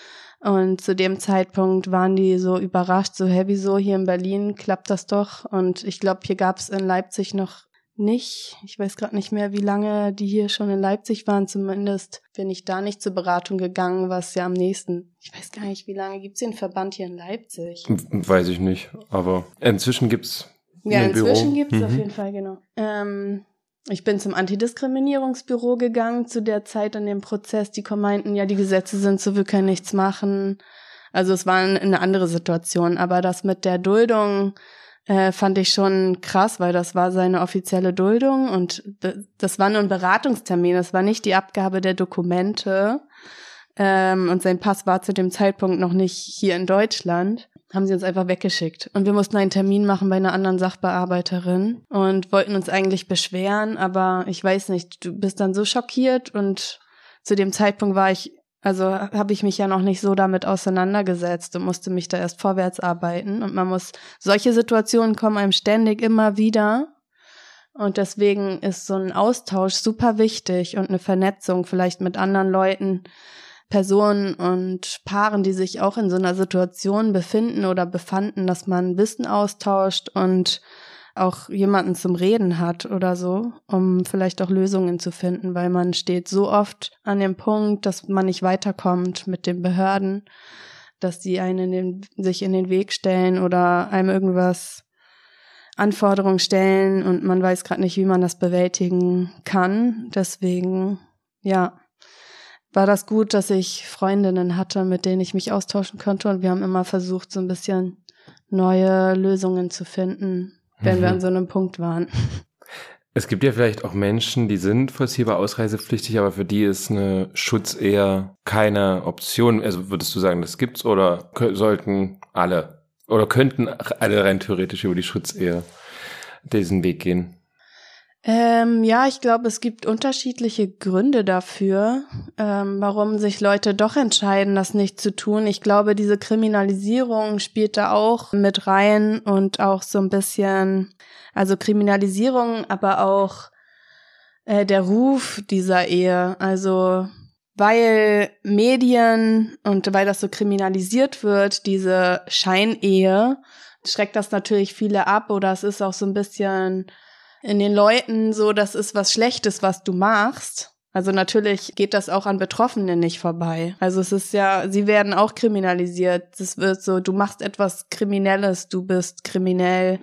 und zu dem Zeitpunkt waren die so überrascht, so hey, wieso hier in Berlin klappt das doch und ich glaube, hier gab es in Leipzig noch nicht. Ich weiß gerade nicht mehr, wie lange die hier schon in Leipzig waren. Zumindest bin ich da nicht zur Beratung gegangen, was ja am nächsten. Ich weiß gar nicht, wie lange gibt's den Verband hier in Leipzig? Weiß ich nicht, aber inzwischen gibt's. Ja, inzwischen Büro. gibt's mhm. auf jeden Fall, genau. Ähm, ich bin zum Antidiskriminierungsbüro gegangen zu der Zeit in dem Prozess. Die meinten, ja, die Gesetze sind so, wir können nichts machen. Also es war eine andere Situation. Aber das mit der Duldung äh, fand ich schon krass, weil das war seine offizielle Duldung und das war nur ein Beratungstermin. Das war nicht die Abgabe der Dokumente. Ähm, und sein Pass war zu dem Zeitpunkt noch nicht hier in Deutschland haben sie uns einfach weggeschickt. Und wir mussten einen Termin machen bei einer anderen Sachbearbeiterin und wollten uns eigentlich beschweren, aber ich weiß nicht, du bist dann so schockiert und zu dem Zeitpunkt war ich, also habe ich mich ja noch nicht so damit auseinandergesetzt und musste mich da erst vorwärts arbeiten. Und man muss, solche Situationen kommen einem ständig immer wieder. Und deswegen ist so ein Austausch super wichtig und eine Vernetzung vielleicht mit anderen Leuten, Personen und Paaren, die sich auch in so einer Situation befinden oder befanden, dass man Wissen austauscht und auch jemanden zum Reden hat oder so, um vielleicht auch Lösungen zu finden, weil man steht so oft an dem Punkt, dass man nicht weiterkommt mit den Behörden, dass die einen in den, sich in den Weg stellen oder einem irgendwas Anforderungen stellen und man weiß gerade nicht, wie man das bewältigen kann. Deswegen, ja, war das gut, dass ich Freundinnen hatte, mit denen ich mich austauschen konnte. Und wir haben immer versucht, so ein bisschen neue Lösungen zu finden, wenn mhm. wir an so einem Punkt waren. *laughs* Es gibt ja vielleicht auch Menschen, die sind vollziehbar ausreisepflichtig, aber für die ist eine Schutz eher keine Option. Also würdest du sagen, das gibt's oder sollten alle oder könnten alle rein theoretisch über die Schutzehe diesen Weg gehen? Ähm, ja, ich glaube, es gibt unterschiedliche Gründe dafür, ähm, warum sich Leute doch entscheiden, das nicht zu tun. Ich glaube, diese Kriminalisierung spielt da auch mit rein und auch so ein bisschen, also Kriminalisierung, aber auch äh, der Ruf dieser Ehe. Also weil Medien und weil das so kriminalisiert wird, diese Scheinehe, schreckt das natürlich viele ab oder es ist auch so ein bisschen in den Leuten so, das ist was Schlechtes, was du machst. Also natürlich geht das auch an Betroffenen nicht vorbei. Also es ist ja, sie werden auch kriminalisiert. Es wird so, du machst etwas Kriminelles, du bist kriminell,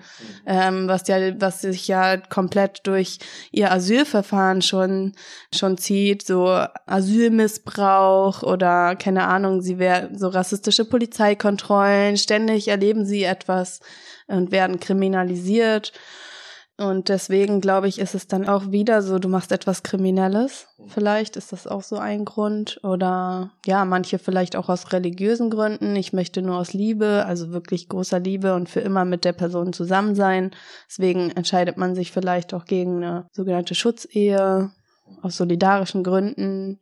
ähm, was ja, was sich ja komplett durch ihr Asylverfahren schon schon zieht, so Asylmissbrauch oder keine Ahnung, sie werden so rassistische Polizeikontrollen. Ständig erleben sie etwas und werden kriminalisiert. Und deswegen glaube ich, ist es dann auch wieder so, du machst etwas Kriminelles. Vielleicht ist das auch so ein Grund. Oder ja, manche vielleicht auch aus religiösen Gründen. Ich möchte nur aus Liebe, also wirklich großer Liebe und für immer mit der Person zusammen sein. Deswegen entscheidet man sich vielleicht auch gegen eine sogenannte Schutzehe aus solidarischen Gründen.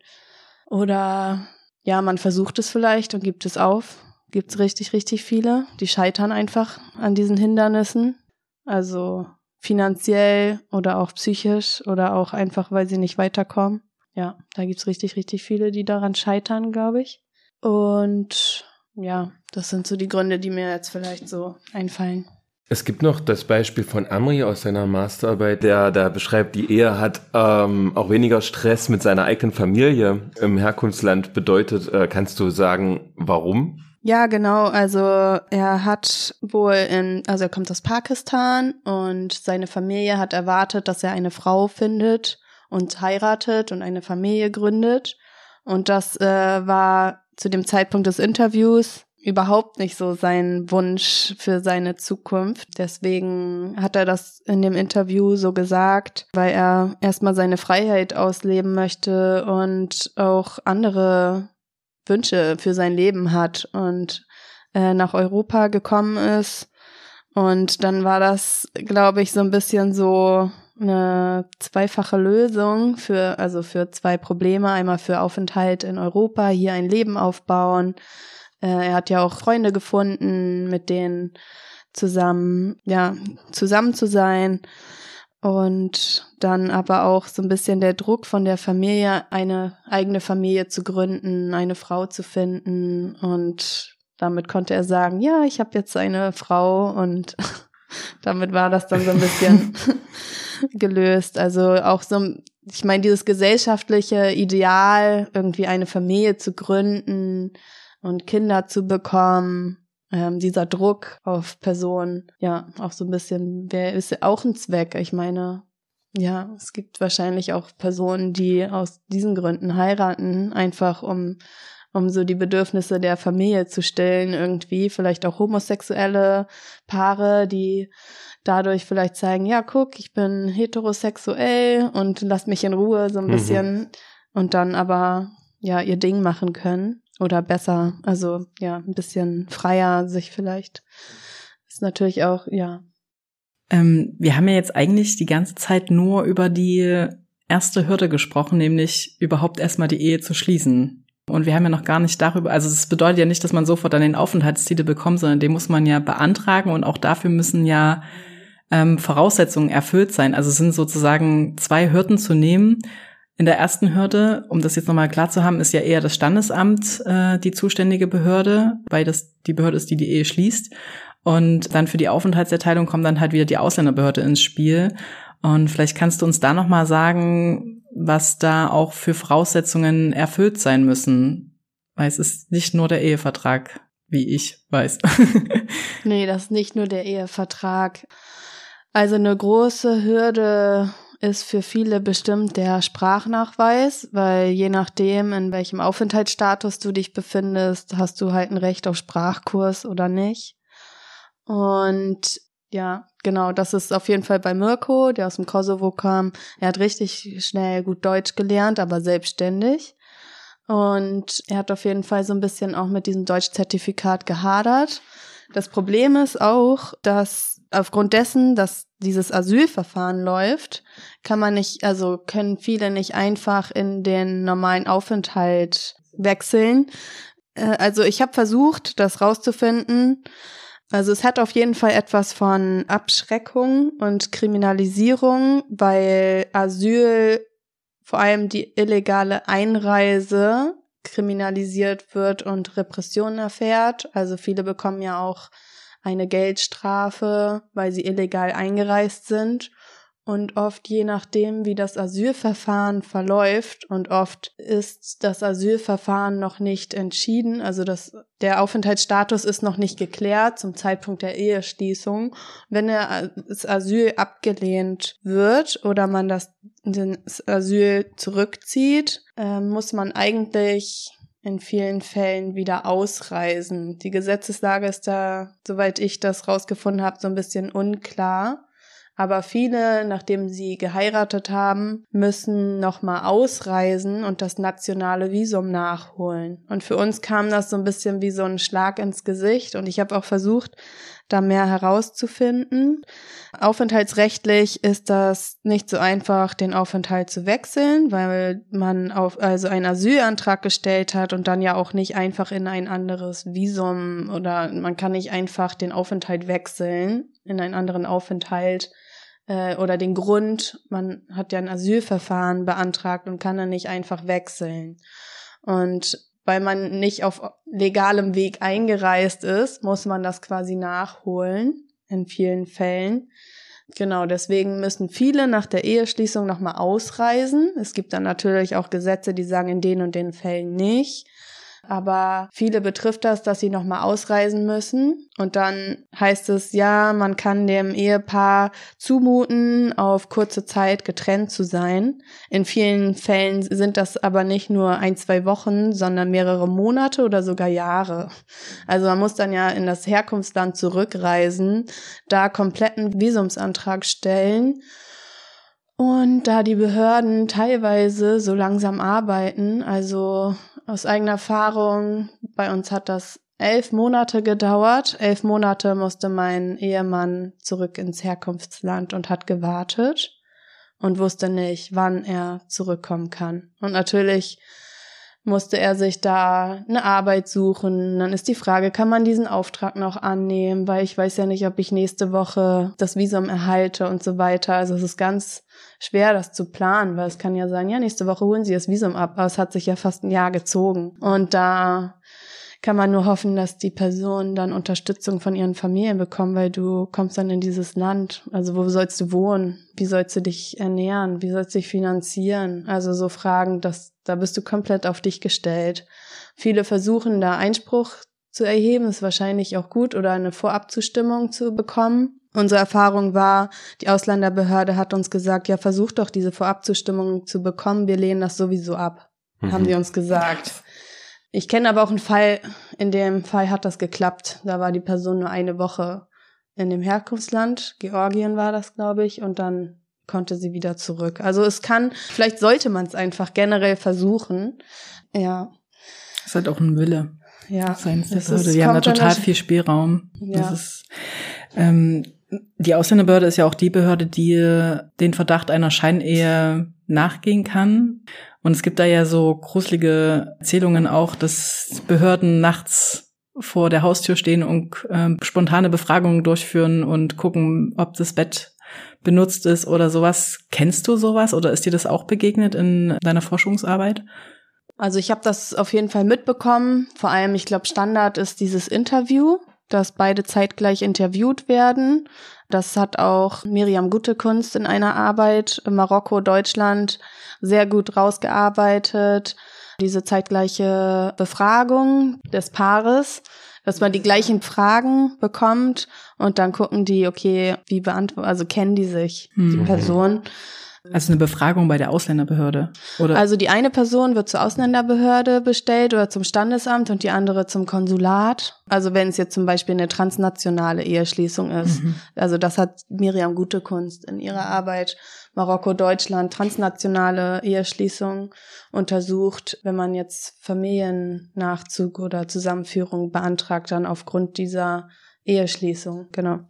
Oder ja, man versucht es vielleicht und gibt es auf. Gibt es richtig, richtig viele. Die scheitern einfach an diesen Hindernissen. Also finanziell oder auch psychisch oder auch einfach, weil sie nicht weiterkommen. Ja, da gibt's richtig, richtig viele, die daran scheitern, glaube ich. Und ja, das sind so die Gründe, die mir jetzt vielleicht so einfallen. Es gibt noch das Beispiel von Amri aus seiner Masterarbeit, der da beschreibt, die Ehe hat ähm, auch weniger Stress mit seiner eigenen Familie im Herkunftsland bedeutet. Äh, kannst du sagen, warum? Ja, genau. Also er hat wohl in, also er kommt aus Pakistan und seine Familie hat erwartet, dass er eine Frau findet und heiratet und eine Familie gründet. Und das äh, war zu dem Zeitpunkt des Interviews überhaupt nicht so sein Wunsch für seine Zukunft. Deswegen hat er das in dem Interview so gesagt, weil er erstmal seine Freiheit ausleben möchte und auch andere Wünsche für sein Leben hat und äh, nach Europa gekommen ist. Und dann war das, glaube ich, so ein bisschen so eine zweifache Lösung für, also für zwei Probleme. Einmal für Aufenthalt in Europa, hier ein Leben aufbauen. Äh, er hat ja auch Freunde gefunden, mit denen zusammen, ja, zusammen zu sein. Und dann aber auch so ein bisschen der Druck von der Familie, eine eigene Familie zu gründen, eine Frau zu finden. Und damit konnte er sagen, ja, ich habe jetzt eine Frau und *laughs* damit war das dann so ein bisschen *laughs* gelöst. Also auch so, ich meine, dieses gesellschaftliche Ideal, irgendwie eine Familie zu gründen und Kinder zu bekommen, ähm, dieser Druck auf Personen, ja, auch so ein bisschen, wer ist auch ein Zweck? Ich meine, ja, es gibt wahrscheinlich auch Personen, die aus diesen Gründen heiraten, einfach um um so die Bedürfnisse der Familie zu stillen, irgendwie, vielleicht auch homosexuelle Paare, die dadurch vielleicht zeigen, ja, guck, ich bin heterosexuell und lass mich in Ruhe so ein mhm. bisschen und dann aber ja ihr Ding machen können oder besser, also ja, ein bisschen freier sich vielleicht. Ist natürlich auch, ja. Ähm, wir haben ja jetzt eigentlich die ganze Zeit nur über die erste Hürde gesprochen, nämlich überhaupt erstmal die Ehe zu schließen. Und wir haben ja noch gar nicht darüber, also das bedeutet ja nicht, dass man sofort dann den Aufenthaltstitel bekommt, sondern den muss man ja beantragen und auch dafür müssen ja ähm, Voraussetzungen erfüllt sein. Also es sind sozusagen zwei Hürden zu nehmen. In der ersten Hürde, um das jetzt nochmal klar zu haben, ist ja eher das Standesamt äh, die zuständige Behörde, weil das die Behörde ist, die die Ehe schließt. Und dann für die Aufenthaltserteilung kommt dann halt wieder die Ausländerbehörde ins Spiel. Und vielleicht kannst du uns da nochmal sagen, was da auch für Voraussetzungen erfüllt sein müssen. Weil es ist nicht nur der Ehevertrag, wie ich weiß. *laughs* nee, das ist nicht nur der Ehevertrag. Also eine große Hürde ist für viele bestimmt der Sprachnachweis, weil je nachdem, in welchem Aufenthaltsstatus du dich befindest, hast du halt ein Recht auf Sprachkurs oder nicht. Und ja, genau, das ist auf jeden Fall bei Mirko, der aus dem Kosovo kam. Er hat richtig schnell gut Deutsch gelernt, aber selbstständig. Und er hat auf jeden Fall so ein bisschen auch mit diesem Deutschzertifikat gehadert. Das Problem ist auch, dass aufgrund dessen, dass dieses Asylverfahren läuft, kann man nicht, also können viele nicht einfach in den normalen Aufenthalt wechseln. Äh, also ich habe versucht, das rauszufinden also es hat auf jeden Fall etwas von Abschreckung und Kriminalisierung, weil Asyl, vor allem die illegale Einreise, kriminalisiert wird und Repressionen erfährt. Also viele bekommen ja auch eine Geldstrafe, weil sie illegal eingereist sind. Und oft je nachdem, wie das Asylverfahren verläuft, und oft ist das Asylverfahren noch nicht entschieden, also das, der Aufenthaltsstatus ist noch nicht geklärt zum Zeitpunkt der Eheschließung. Wenn das Asyl abgelehnt wird oder man das, das Asyl zurückzieht, äh, muss man eigentlich in vielen Fällen wieder ausreisen. Die Gesetzeslage ist da, soweit ich das rausgefunden habe, so ein bisschen unklar. Aber viele, nachdem sie geheiratet haben, müssen nochmal ausreisen und das nationale Visum nachholen. Und für uns kam das so ein bisschen wie so ein Schlag ins Gesicht. Und ich habe auch versucht, da mehr herauszufinden. Aufenthaltsrechtlich ist das nicht so einfach, den Aufenthalt zu wechseln, weil man auf, also einen Asylantrag gestellt hat und dann ja auch nicht einfach in ein anderes Visum oder man kann nicht einfach den Aufenthalt wechseln in einen anderen Aufenthalt äh, oder den Grund, man hat ja ein Asylverfahren beantragt und kann dann nicht einfach wechseln. Und weil man nicht auf legalem Weg eingereist ist, muss man das quasi nachholen in vielen Fällen. Genau, deswegen müssen viele nach der Eheschließung nochmal ausreisen. Es gibt dann natürlich auch Gesetze, die sagen in den und den Fällen nicht. Aber viele betrifft das, dass sie nochmal ausreisen müssen. Und dann heißt es, ja, man kann dem Ehepaar zumuten, auf kurze Zeit getrennt zu sein. In vielen Fällen sind das aber nicht nur ein, zwei Wochen, sondern mehrere Monate oder sogar Jahre. Also man muss dann ja in das Herkunftsland zurückreisen, da kompletten Visumsantrag stellen und da die Behörden teilweise so langsam arbeiten, also aus eigener Erfahrung, bei uns hat das elf Monate gedauert. Elf Monate musste mein Ehemann zurück ins Herkunftsland und hat gewartet und wusste nicht, wann er zurückkommen kann. Und natürlich musste er sich da eine Arbeit suchen. Dann ist die Frage, kann man diesen Auftrag noch annehmen, weil ich weiß ja nicht, ob ich nächste Woche das Visum erhalte und so weiter. Also es ist ganz schwer, das zu planen, weil es kann ja sein, ja, nächste Woche holen sie das Visum ab, aber es hat sich ja fast ein Jahr gezogen. Und da kann man nur hoffen, dass die Personen dann Unterstützung von ihren Familien bekommen, weil du kommst dann in dieses Land. Also wo sollst du wohnen? Wie sollst du dich ernähren? Wie sollst du dich finanzieren? Also so Fragen, dass da bist du komplett auf dich gestellt. Viele versuchen da Einspruch zu erheben, ist wahrscheinlich auch gut oder eine Vorabzustimmung zu bekommen. Unsere Erfahrung war, die Ausländerbehörde hat uns gesagt, ja, versuch doch diese Vorabzustimmung zu bekommen, wir lehnen das sowieso ab, mhm. haben die uns gesagt. Ich kenne aber auch einen Fall, in dem Fall hat das geklappt. Da war die Person nur eine Woche in dem Herkunftsland, Georgien war das, glaube ich, und dann konnte sie wieder zurück. Also es kann, vielleicht sollte man es einfach generell versuchen. Ja. Es ist halt auch ein Wille. Ja. Seins der Behörde. Die haben da total viel Spielraum. Ja. Das ist, ähm, die Ausländerbehörde ist ja auch die Behörde, die den Verdacht einer Scheinehe nachgehen kann. Und es gibt da ja so gruselige Erzählungen auch, dass Behörden nachts vor der Haustür stehen und äh, spontane Befragungen durchführen und gucken, ob das Bett benutzt ist oder sowas. Kennst du sowas oder ist dir das auch begegnet in deiner Forschungsarbeit? Also ich habe das auf jeden Fall mitbekommen. Vor allem, ich glaube, Standard ist dieses Interview, dass beide zeitgleich interviewt werden. Das hat auch Miriam Gutekunst in einer Arbeit Marokko, Deutschland sehr gut rausgearbeitet. Diese zeitgleiche Befragung des Paares dass man die gleichen Fragen bekommt und dann gucken die, okay, wie beantworten, also kennen die sich, mhm. die Person. Also eine Befragung bei der Ausländerbehörde, oder? Also die eine Person wird zur Ausländerbehörde bestellt oder zum Standesamt und die andere zum Konsulat. Also wenn es jetzt zum Beispiel eine transnationale Eheschließung ist. Mhm. Also das hat Miriam Gutekunst in ihrer Arbeit Marokko, Deutschland, transnationale Eheschließung untersucht. Wenn man jetzt Familiennachzug oder Zusammenführung beantragt, dann aufgrund dieser Eheschließung, genau.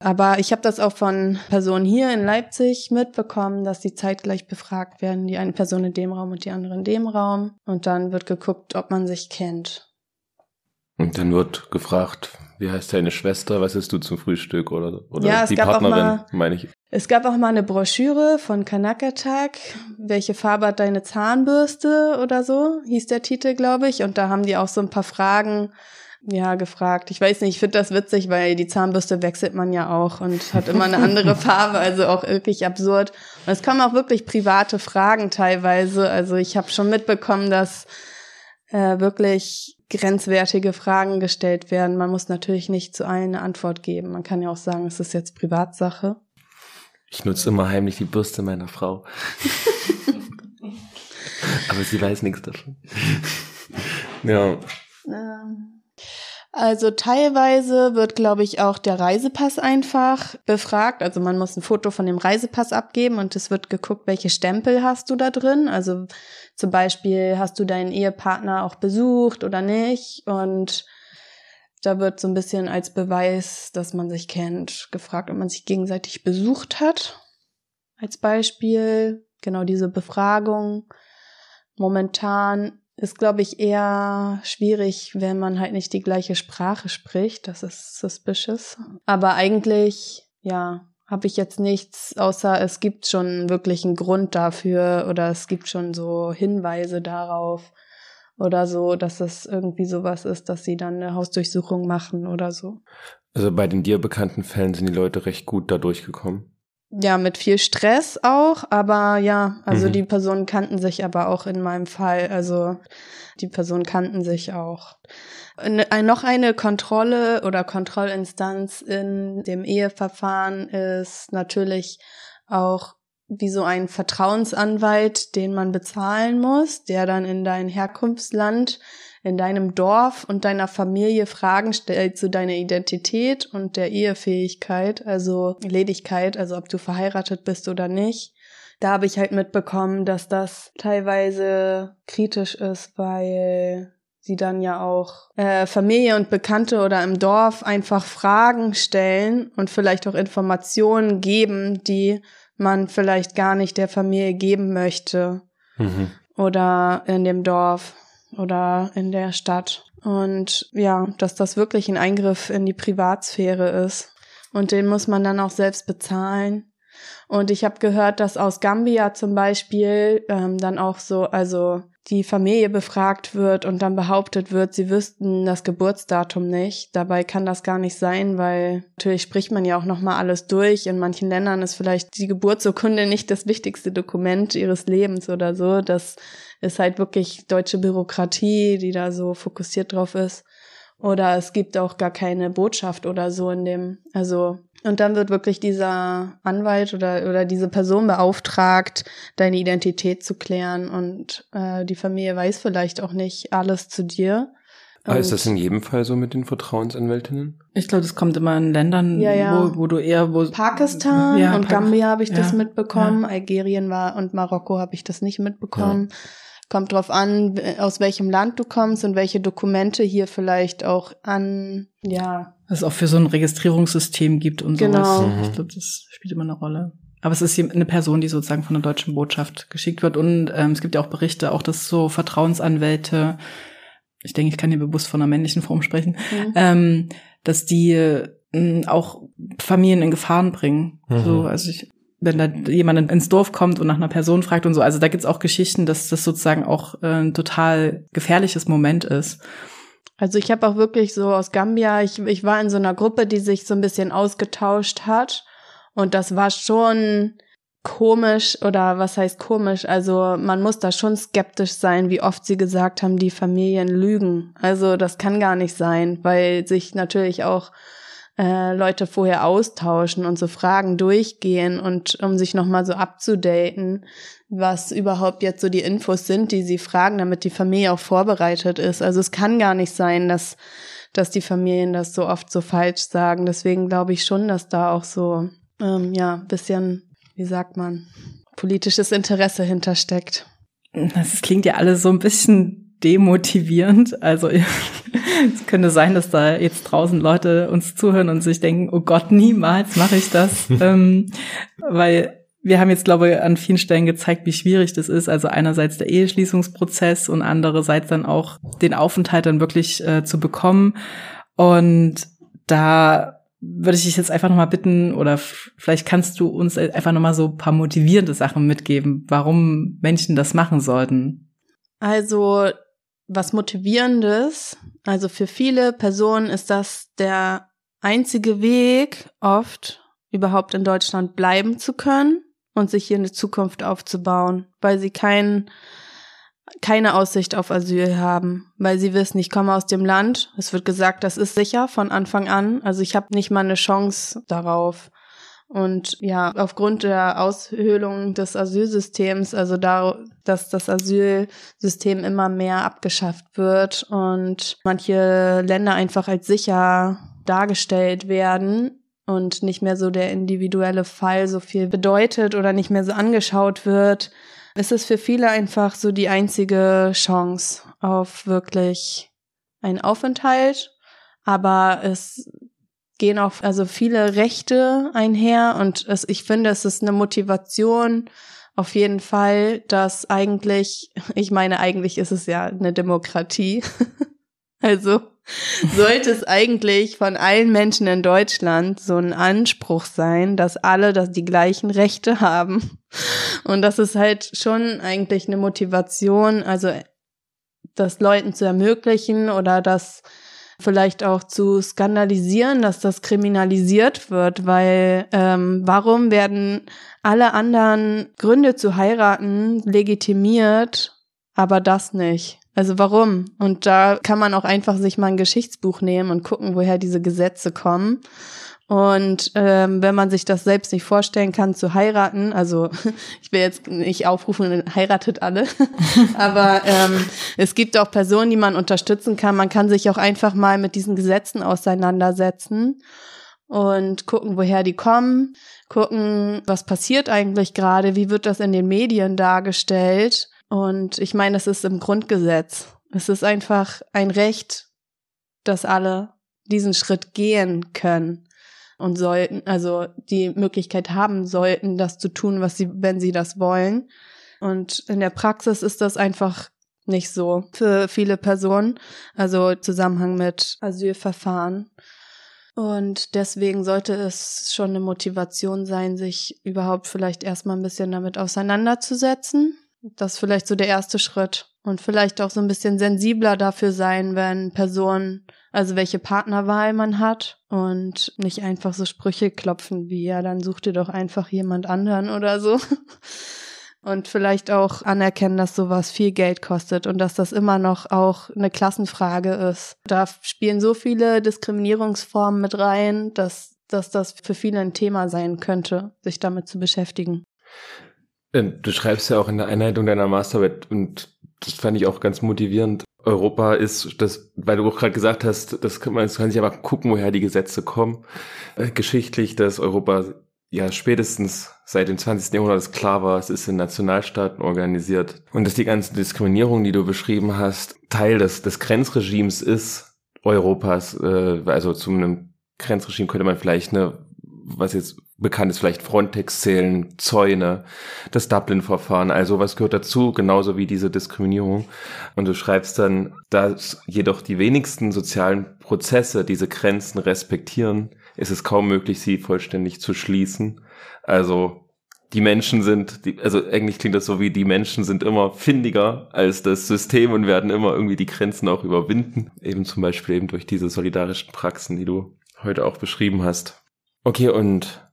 Aber ich habe das auch von Personen hier in Leipzig mitbekommen, dass die zeitgleich befragt werden, die eine Person in dem Raum und die andere in dem Raum. Und dann wird geguckt, ob man sich kennt. Und dann wird gefragt, wie heißt deine Schwester, was isst du zum Frühstück oder, oder ja, die Partnerin, meine ich. Es gab auch mal eine Broschüre von Kanakatak, welche Farbe hat deine Zahnbürste oder so, hieß der Titel, glaube ich. Und da haben die auch so ein paar Fragen ja, gefragt. Ich weiß nicht, ich finde das witzig, weil die Zahnbürste wechselt man ja auch und hat immer eine andere *laughs* Farbe, also auch wirklich absurd. Und es kommen auch wirklich private Fragen teilweise. Also ich habe schon mitbekommen, dass äh, wirklich grenzwertige Fragen gestellt werden. Man muss natürlich nicht zu allen eine Antwort geben. Man kann ja auch sagen, es ist jetzt Privatsache. Ich nutze immer heimlich die Bürste meiner Frau. *laughs* Aber sie weiß nichts davon. ja. Ähm. Also teilweise wird, glaube ich, auch der Reisepass einfach befragt. Also man muss ein Foto von dem Reisepass abgeben und es wird geguckt, welche Stempel hast du da drin. Also zum Beispiel hast du deinen Ehepartner auch besucht oder nicht. Und da wird so ein bisschen als Beweis, dass man sich kennt, gefragt, ob man sich gegenseitig besucht hat. Als Beispiel, genau diese Befragung. Momentan ist, glaube ich, eher schwierig, wenn man halt nicht die gleiche Sprache spricht. Das ist suspicious. Aber eigentlich, ja, habe ich jetzt nichts, außer es gibt schon wirklich einen Grund dafür oder es gibt schon so Hinweise darauf oder so, dass es irgendwie sowas ist, dass sie dann eine Hausdurchsuchung machen oder so. Also bei den dir bekannten Fällen sind die Leute recht gut da durchgekommen. Ja, mit viel Stress auch, aber ja, also mhm. die Personen kannten sich aber auch in meinem Fall, also die Personen kannten sich auch. Noch eine Kontrolle oder Kontrollinstanz in dem Eheverfahren ist natürlich auch wie so ein Vertrauensanwalt, den man bezahlen muss, der dann in dein Herkunftsland, in deinem Dorf und deiner Familie Fragen stellt zu deiner Identität und der Ehefähigkeit, also Ledigkeit, also ob du verheiratet bist oder nicht. Da habe ich halt mitbekommen, dass das teilweise kritisch ist, weil sie dann ja auch äh, Familie und Bekannte oder im Dorf einfach Fragen stellen und vielleicht auch Informationen geben, die man vielleicht gar nicht der Familie geben möchte. Mhm. Oder in dem Dorf oder in der Stadt. Und ja, dass das wirklich ein Eingriff in die Privatsphäre ist. Und den muss man dann auch selbst bezahlen. Und ich habe gehört, dass aus Gambia zum Beispiel ähm, dann auch so, also die Familie befragt wird und dann behauptet wird, sie wüssten das Geburtsdatum nicht. Dabei kann das gar nicht sein, weil natürlich spricht man ja auch noch mal alles durch. In manchen Ländern ist vielleicht die Geburtsurkunde nicht das wichtigste Dokument ihres Lebens oder so. Das ist halt wirklich deutsche Bürokratie, die da so fokussiert drauf ist. Oder es gibt auch gar keine Botschaft oder so in dem, also und dann wird wirklich dieser Anwalt oder, oder diese Person beauftragt, deine Identität zu klären. Und äh, die Familie weiß vielleicht auch nicht alles zu dir. Aber ah, ist das in jedem Fall so mit den Vertrauensanwältinnen? Ich glaube, das kommt immer in Ländern, ja, ja. Wo, wo du eher wo Pakistan ja, und Gambia habe ich das mitbekommen, Algerien war und Marokko habe ich das nicht mitbekommen. Kommt drauf an, aus welchem Land du kommst und welche Dokumente hier vielleicht auch an, ja. Was es auch für so ein Registrierungssystem gibt und genau. sowas. Mhm. Ich glaube, das spielt immer eine Rolle. Aber es ist eine Person, die sozusagen von der deutschen Botschaft geschickt wird. Und ähm, es gibt ja auch Berichte, auch dass so Vertrauensanwälte, ich denke, ich kann hier bewusst von einer männlichen Form sprechen, mhm. ähm, dass die äh, auch Familien in Gefahren bringen. Mhm. So, also ich wenn da jemand ins Dorf kommt und nach einer Person fragt und so. Also da gibt's auch Geschichten, dass das sozusagen auch äh, ein total gefährliches Moment ist. Also ich habe auch wirklich so aus Gambia, ich, ich war in so einer Gruppe, die sich so ein bisschen ausgetauscht hat. Und das war schon komisch oder was heißt komisch? Also man muss da schon skeptisch sein, wie oft sie gesagt haben, die Familien lügen. Also das kann gar nicht sein, weil sich natürlich auch äh, Leute vorher austauschen und so Fragen durchgehen und um sich nochmal so abzudaten, was überhaupt jetzt so die Infos sind, die sie fragen, damit die Familie auch vorbereitet ist. Also es kann gar nicht sein, dass, dass die Familien das so oft so falsch sagen. Deswegen glaube ich schon, dass da auch so, ähm, ja, bisschen, wie sagt man, politisches Interesse hintersteckt. Das klingt ja alles so ein bisschen demotivierend. Also *laughs* es könnte sein, dass da jetzt draußen Leute uns zuhören und sich denken, oh Gott, niemals mache ich das. *laughs* ähm, weil wir haben jetzt, glaube ich, an vielen Stellen gezeigt, wie schwierig das ist. Also einerseits der Eheschließungsprozess und andererseits dann auch den Aufenthalt dann wirklich äh, zu bekommen. Und da würde ich dich jetzt einfach nochmal bitten, oder vielleicht kannst du uns einfach nochmal so ein paar motivierende Sachen mitgeben, warum Menschen das machen sollten. Also was Motivierendes. Also für viele Personen ist das der einzige Weg, oft überhaupt in Deutschland bleiben zu können und sich hier eine Zukunft aufzubauen, weil sie kein, keine Aussicht auf Asyl haben, weil sie wissen, ich komme aus dem Land. Es wird gesagt, das ist sicher von Anfang an. Also ich habe nicht mal eine Chance darauf. Und ja, aufgrund der Aushöhlung des Asylsystems, also da, dass das Asylsystem immer mehr abgeschafft wird und manche Länder einfach als sicher dargestellt werden und nicht mehr so der individuelle Fall so viel bedeutet oder nicht mehr so angeschaut wird, ist es für viele einfach so die einzige Chance auf wirklich einen Aufenthalt. Aber es gehen auch also viele Rechte einher und es, ich finde, es ist eine Motivation auf jeden Fall, dass eigentlich, ich meine, eigentlich ist es ja eine Demokratie. *laughs* also sollte es eigentlich von allen Menschen in Deutschland so ein Anspruch sein, dass alle dass die gleichen Rechte haben. Und das ist halt schon eigentlich eine Motivation, also das Leuten zu ermöglichen oder das vielleicht auch zu skandalisieren, dass das kriminalisiert wird, weil ähm, warum werden alle anderen Gründe zu heiraten legitimiert, aber das nicht? Also warum? Und da kann man auch einfach sich mal ein Geschichtsbuch nehmen und gucken, woher diese Gesetze kommen. Und ähm, wenn man sich das selbst nicht vorstellen kann zu heiraten, also *laughs* ich will jetzt nicht aufrufen, heiratet alle, *laughs* aber ähm, es gibt auch Personen, die man unterstützen kann. Man kann sich auch einfach mal mit diesen Gesetzen auseinandersetzen und gucken, woher die kommen, gucken, was passiert eigentlich gerade, wie wird das in den Medien dargestellt. Und ich meine, es ist im Grundgesetz. Es ist einfach ein Recht, dass alle diesen Schritt gehen können und sollten, also die Möglichkeit haben sollten, das zu tun, was sie, wenn sie das wollen. Und in der Praxis ist das einfach nicht so für viele Personen, also Zusammenhang mit Asylverfahren. Und deswegen sollte es schon eine Motivation sein, sich überhaupt vielleicht erstmal ein bisschen damit auseinanderzusetzen. Das ist vielleicht so der erste Schritt. Und vielleicht auch so ein bisschen sensibler dafür sein, wenn Personen also welche Partnerwahl man hat und nicht einfach so Sprüche klopfen wie, ja, dann such dir doch einfach jemand anderen oder so. *laughs* Und vielleicht auch anerkennen, dass sowas viel Geld kostet und dass das immer noch auch eine Klassenfrage ist. Da spielen so viele Diskriminierungsformen mit rein, dass, dass das für viele ein Thema sein könnte, sich damit zu beschäftigen. Du schreibst ja auch in der Einleitung deiner Masterarbeit und das fand ich auch ganz motivierend, Europa ist, das, weil du auch gerade gesagt hast, das kann man, das kann sich aber gucken, woher die Gesetze kommen. Äh, geschichtlich, dass Europa ja spätestens seit dem 20. Jahrhundert klar war, es ist in Nationalstaaten organisiert und dass die ganze Diskriminierung, die du beschrieben hast, Teil des, des Grenzregimes ist Europas. Äh, also zu einem Grenzregime könnte man vielleicht eine, was jetzt bekannt ist vielleicht Frontex zählen, Zäune, das Dublin-Verfahren, also was gehört dazu, genauso wie diese Diskriminierung. Und du schreibst dann, dass jedoch die wenigsten sozialen Prozesse diese Grenzen respektieren, ist es kaum möglich, sie vollständig zu schließen. Also die Menschen sind, die, also eigentlich klingt das so wie die Menschen sind immer findiger als das System und werden immer irgendwie die Grenzen auch überwinden. Eben zum Beispiel eben durch diese solidarischen Praxen, die du heute auch beschrieben hast. Okay, und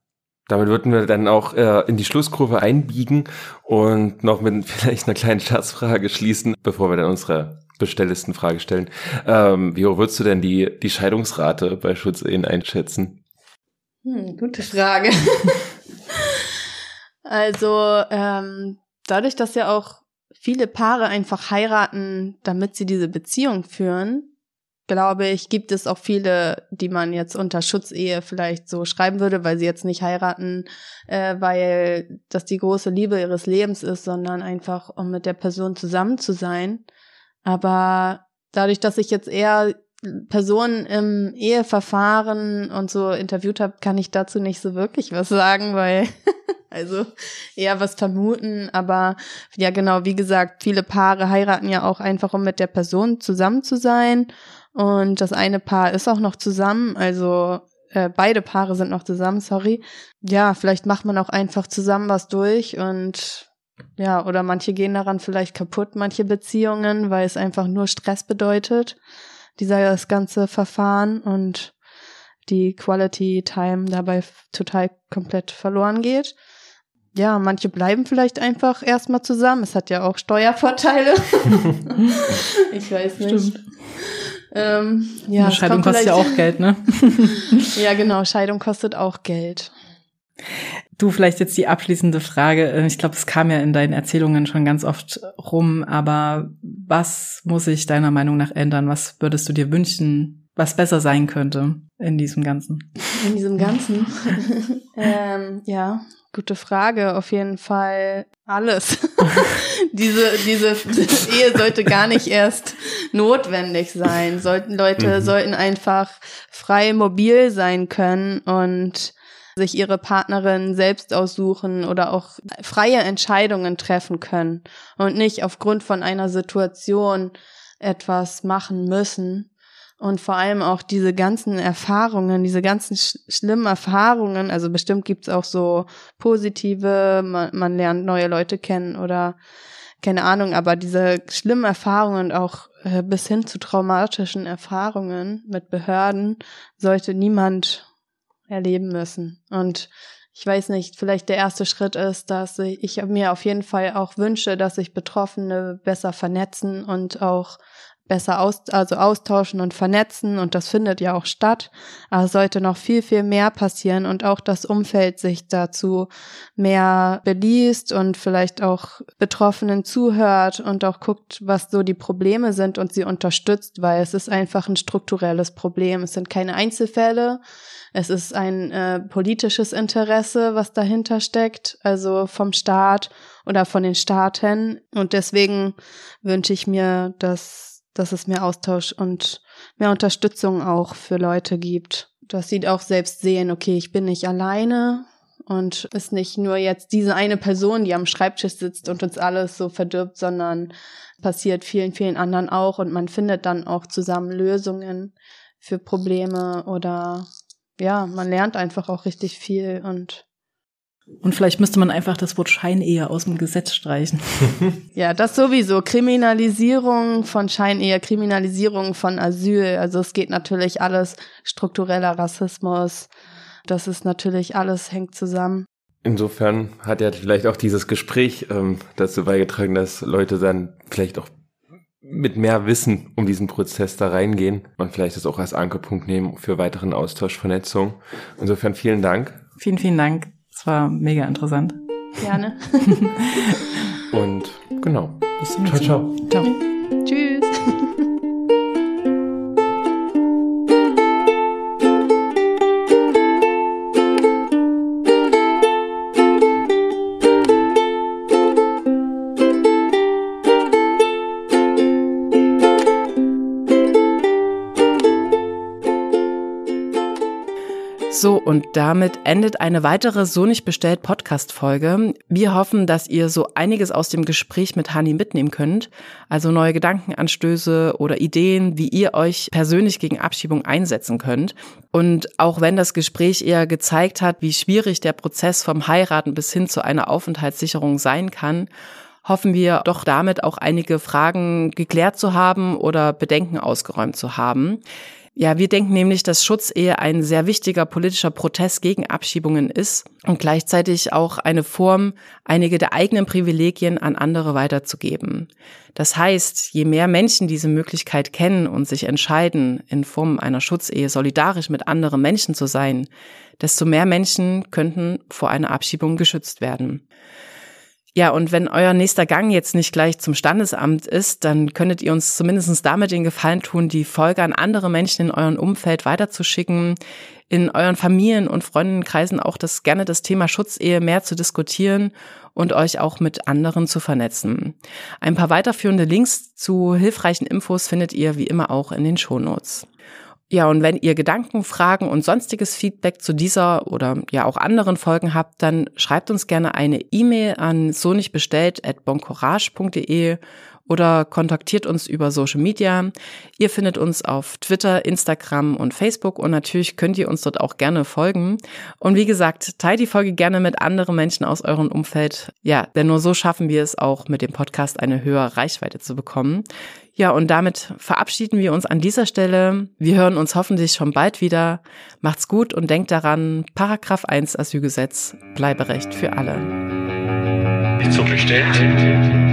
damit würden wir dann auch äh, in die Schlusskurve einbiegen und noch mit *laughs* vielleicht einer kleinen Scherzfrage schließen, bevor wir dann unsere bestelltesten Frage stellen. Ähm, wie hoch würdest du denn die, die Scheidungsrate bei Schutzehen einschätzen? Hm, gute Frage. *laughs* also ähm, dadurch, dass ja auch viele Paare einfach heiraten, damit sie diese Beziehung führen, glaube ich, gibt es auch viele, die man jetzt unter Schutzehe vielleicht so schreiben würde, weil sie jetzt nicht heiraten, äh, weil das die große Liebe ihres Lebens ist, sondern einfach, um mit der Person zusammen zu sein. Aber dadurch, dass ich jetzt eher Personen im Eheverfahren und so interviewt habe, kann ich dazu nicht so wirklich was sagen, weil *laughs* also eher was vermuten. Aber ja, genau, wie gesagt, viele Paare heiraten ja auch einfach, um mit der Person zusammen zu sein. Und das eine Paar ist auch noch zusammen, also äh, beide Paare sind noch zusammen, sorry. Ja, vielleicht macht man auch einfach zusammen was durch und ja, oder manche gehen daran vielleicht kaputt, manche Beziehungen, weil es einfach nur Stress bedeutet, dieser das ganze Verfahren und die Quality Time dabei total komplett verloren geht. Ja, manche bleiben vielleicht einfach erstmal zusammen. Es hat ja auch Steuervorteile. *laughs* ich weiß nicht. Stimmt. Ähm, ja, Scheidung kostet ja auch Geld, ne? *laughs* ja, genau, Scheidung kostet auch Geld. Du, vielleicht jetzt die abschließende Frage. Äh, ich glaube, es kam ja in deinen Erzählungen schon ganz oft rum, aber was muss sich deiner Meinung nach ändern? Was würdest du dir wünschen, was besser sein könnte in diesem Ganzen? In diesem Ganzen? *laughs* ähm, ja, Gute Frage, auf jeden Fall alles. *laughs* diese, diese, Ehe sollte gar nicht erst notwendig sein. Sollten Leute mhm. sollten einfach frei mobil sein können und sich ihre Partnerin selbst aussuchen oder auch freie Entscheidungen treffen können und nicht aufgrund von einer Situation etwas machen müssen und vor allem auch diese ganzen Erfahrungen, diese ganzen sch schlimmen Erfahrungen, also bestimmt gibt's auch so positive, man, man lernt neue Leute kennen oder keine Ahnung, aber diese schlimmen Erfahrungen und auch äh, bis hin zu traumatischen Erfahrungen mit Behörden sollte niemand erleben müssen. Und ich weiß nicht, vielleicht der erste Schritt ist, dass ich mir auf jeden Fall auch wünsche, dass sich Betroffene besser vernetzen und auch besser aus, also austauschen und vernetzen und das findet ja auch statt. Aber es sollte noch viel, viel mehr passieren und auch das Umfeld sich dazu mehr beliest und vielleicht auch Betroffenen zuhört und auch guckt, was so die Probleme sind und sie unterstützt, weil es ist einfach ein strukturelles Problem. Es sind keine Einzelfälle. Es ist ein äh, politisches Interesse, was dahinter steckt, also vom Staat oder von den Staaten. Und deswegen wünsche ich mir, dass dass es mehr Austausch und mehr Unterstützung auch für Leute gibt. Dass sie auch selbst sehen, okay, ich bin nicht alleine und ist nicht nur jetzt diese eine Person, die am Schreibtisch sitzt und uns alles so verdirbt, sondern passiert vielen, vielen anderen auch und man findet dann auch zusammen Lösungen für Probleme oder ja, man lernt einfach auch richtig viel und und vielleicht müsste man einfach das Wort Scheinehe aus dem Gesetz streichen. *laughs* ja, das sowieso. Kriminalisierung von Scheinehe, Kriminalisierung von Asyl. Also es geht natürlich alles struktureller Rassismus. Das ist natürlich alles hängt zusammen. Insofern hat ja vielleicht auch dieses Gespräch ähm, dazu beigetragen, dass Leute dann vielleicht auch mit mehr Wissen um diesen Prozess da reingehen und vielleicht das auch als Ankerpunkt nehmen für weiteren Austausch, Vernetzung. Insofern vielen Dank. Vielen, vielen Dank. Es war mega interessant. Gerne. *laughs* Und genau. Bis zum nächsten Mal. Ciao, ciao. Ciao. Tschüss. So, und damit endet eine weitere So nicht bestellt Podcast-Folge. Wir hoffen, dass ihr so einiges aus dem Gespräch mit Hani mitnehmen könnt. Also neue Gedankenanstöße oder Ideen, wie ihr euch persönlich gegen Abschiebung einsetzen könnt. Und auch wenn das Gespräch eher gezeigt hat, wie schwierig der Prozess vom Heiraten bis hin zu einer Aufenthaltssicherung sein kann, hoffen wir doch damit auch einige Fragen geklärt zu haben oder Bedenken ausgeräumt zu haben. Ja, wir denken nämlich, dass Schutzehe ein sehr wichtiger politischer Protest gegen Abschiebungen ist und gleichzeitig auch eine Form, einige der eigenen Privilegien an andere weiterzugeben. Das heißt, je mehr Menschen diese Möglichkeit kennen und sich entscheiden, in Form einer Schutzehe solidarisch mit anderen Menschen zu sein, desto mehr Menschen könnten vor einer Abschiebung geschützt werden. Ja, und wenn euer nächster Gang jetzt nicht gleich zum Standesamt ist, dann könntet ihr uns zumindest damit den Gefallen tun, die Folge an andere Menschen in eurem Umfeld weiterzuschicken, in euren Familien- und Freundenkreisen auch das gerne das Thema Schutzehe mehr zu diskutieren und euch auch mit anderen zu vernetzen. Ein paar weiterführende Links zu hilfreichen Infos findet ihr wie immer auch in den Shownotes. Ja, und wenn ihr Gedanken, Fragen und sonstiges Feedback zu dieser oder ja auch anderen Folgen habt, dann schreibt uns gerne eine E-Mail an so nicht bestellt at boncourage.de oder kontaktiert uns über Social Media. Ihr findet uns auf Twitter, Instagram und Facebook und natürlich könnt ihr uns dort auch gerne folgen. Und wie gesagt, teilt die Folge gerne mit anderen Menschen aus eurem Umfeld. Ja, denn nur so schaffen wir es auch mit dem Podcast eine höhere Reichweite zu bekommen. Ja, und damit verabschieden wir uns an dieser Stelle. Wir hören uns hoffentlich schon bald wieder. Macht's gut und denkt daran, Paragraph 1 Asylgesetz, Bleiberecht für alle. Nicht so bestellt.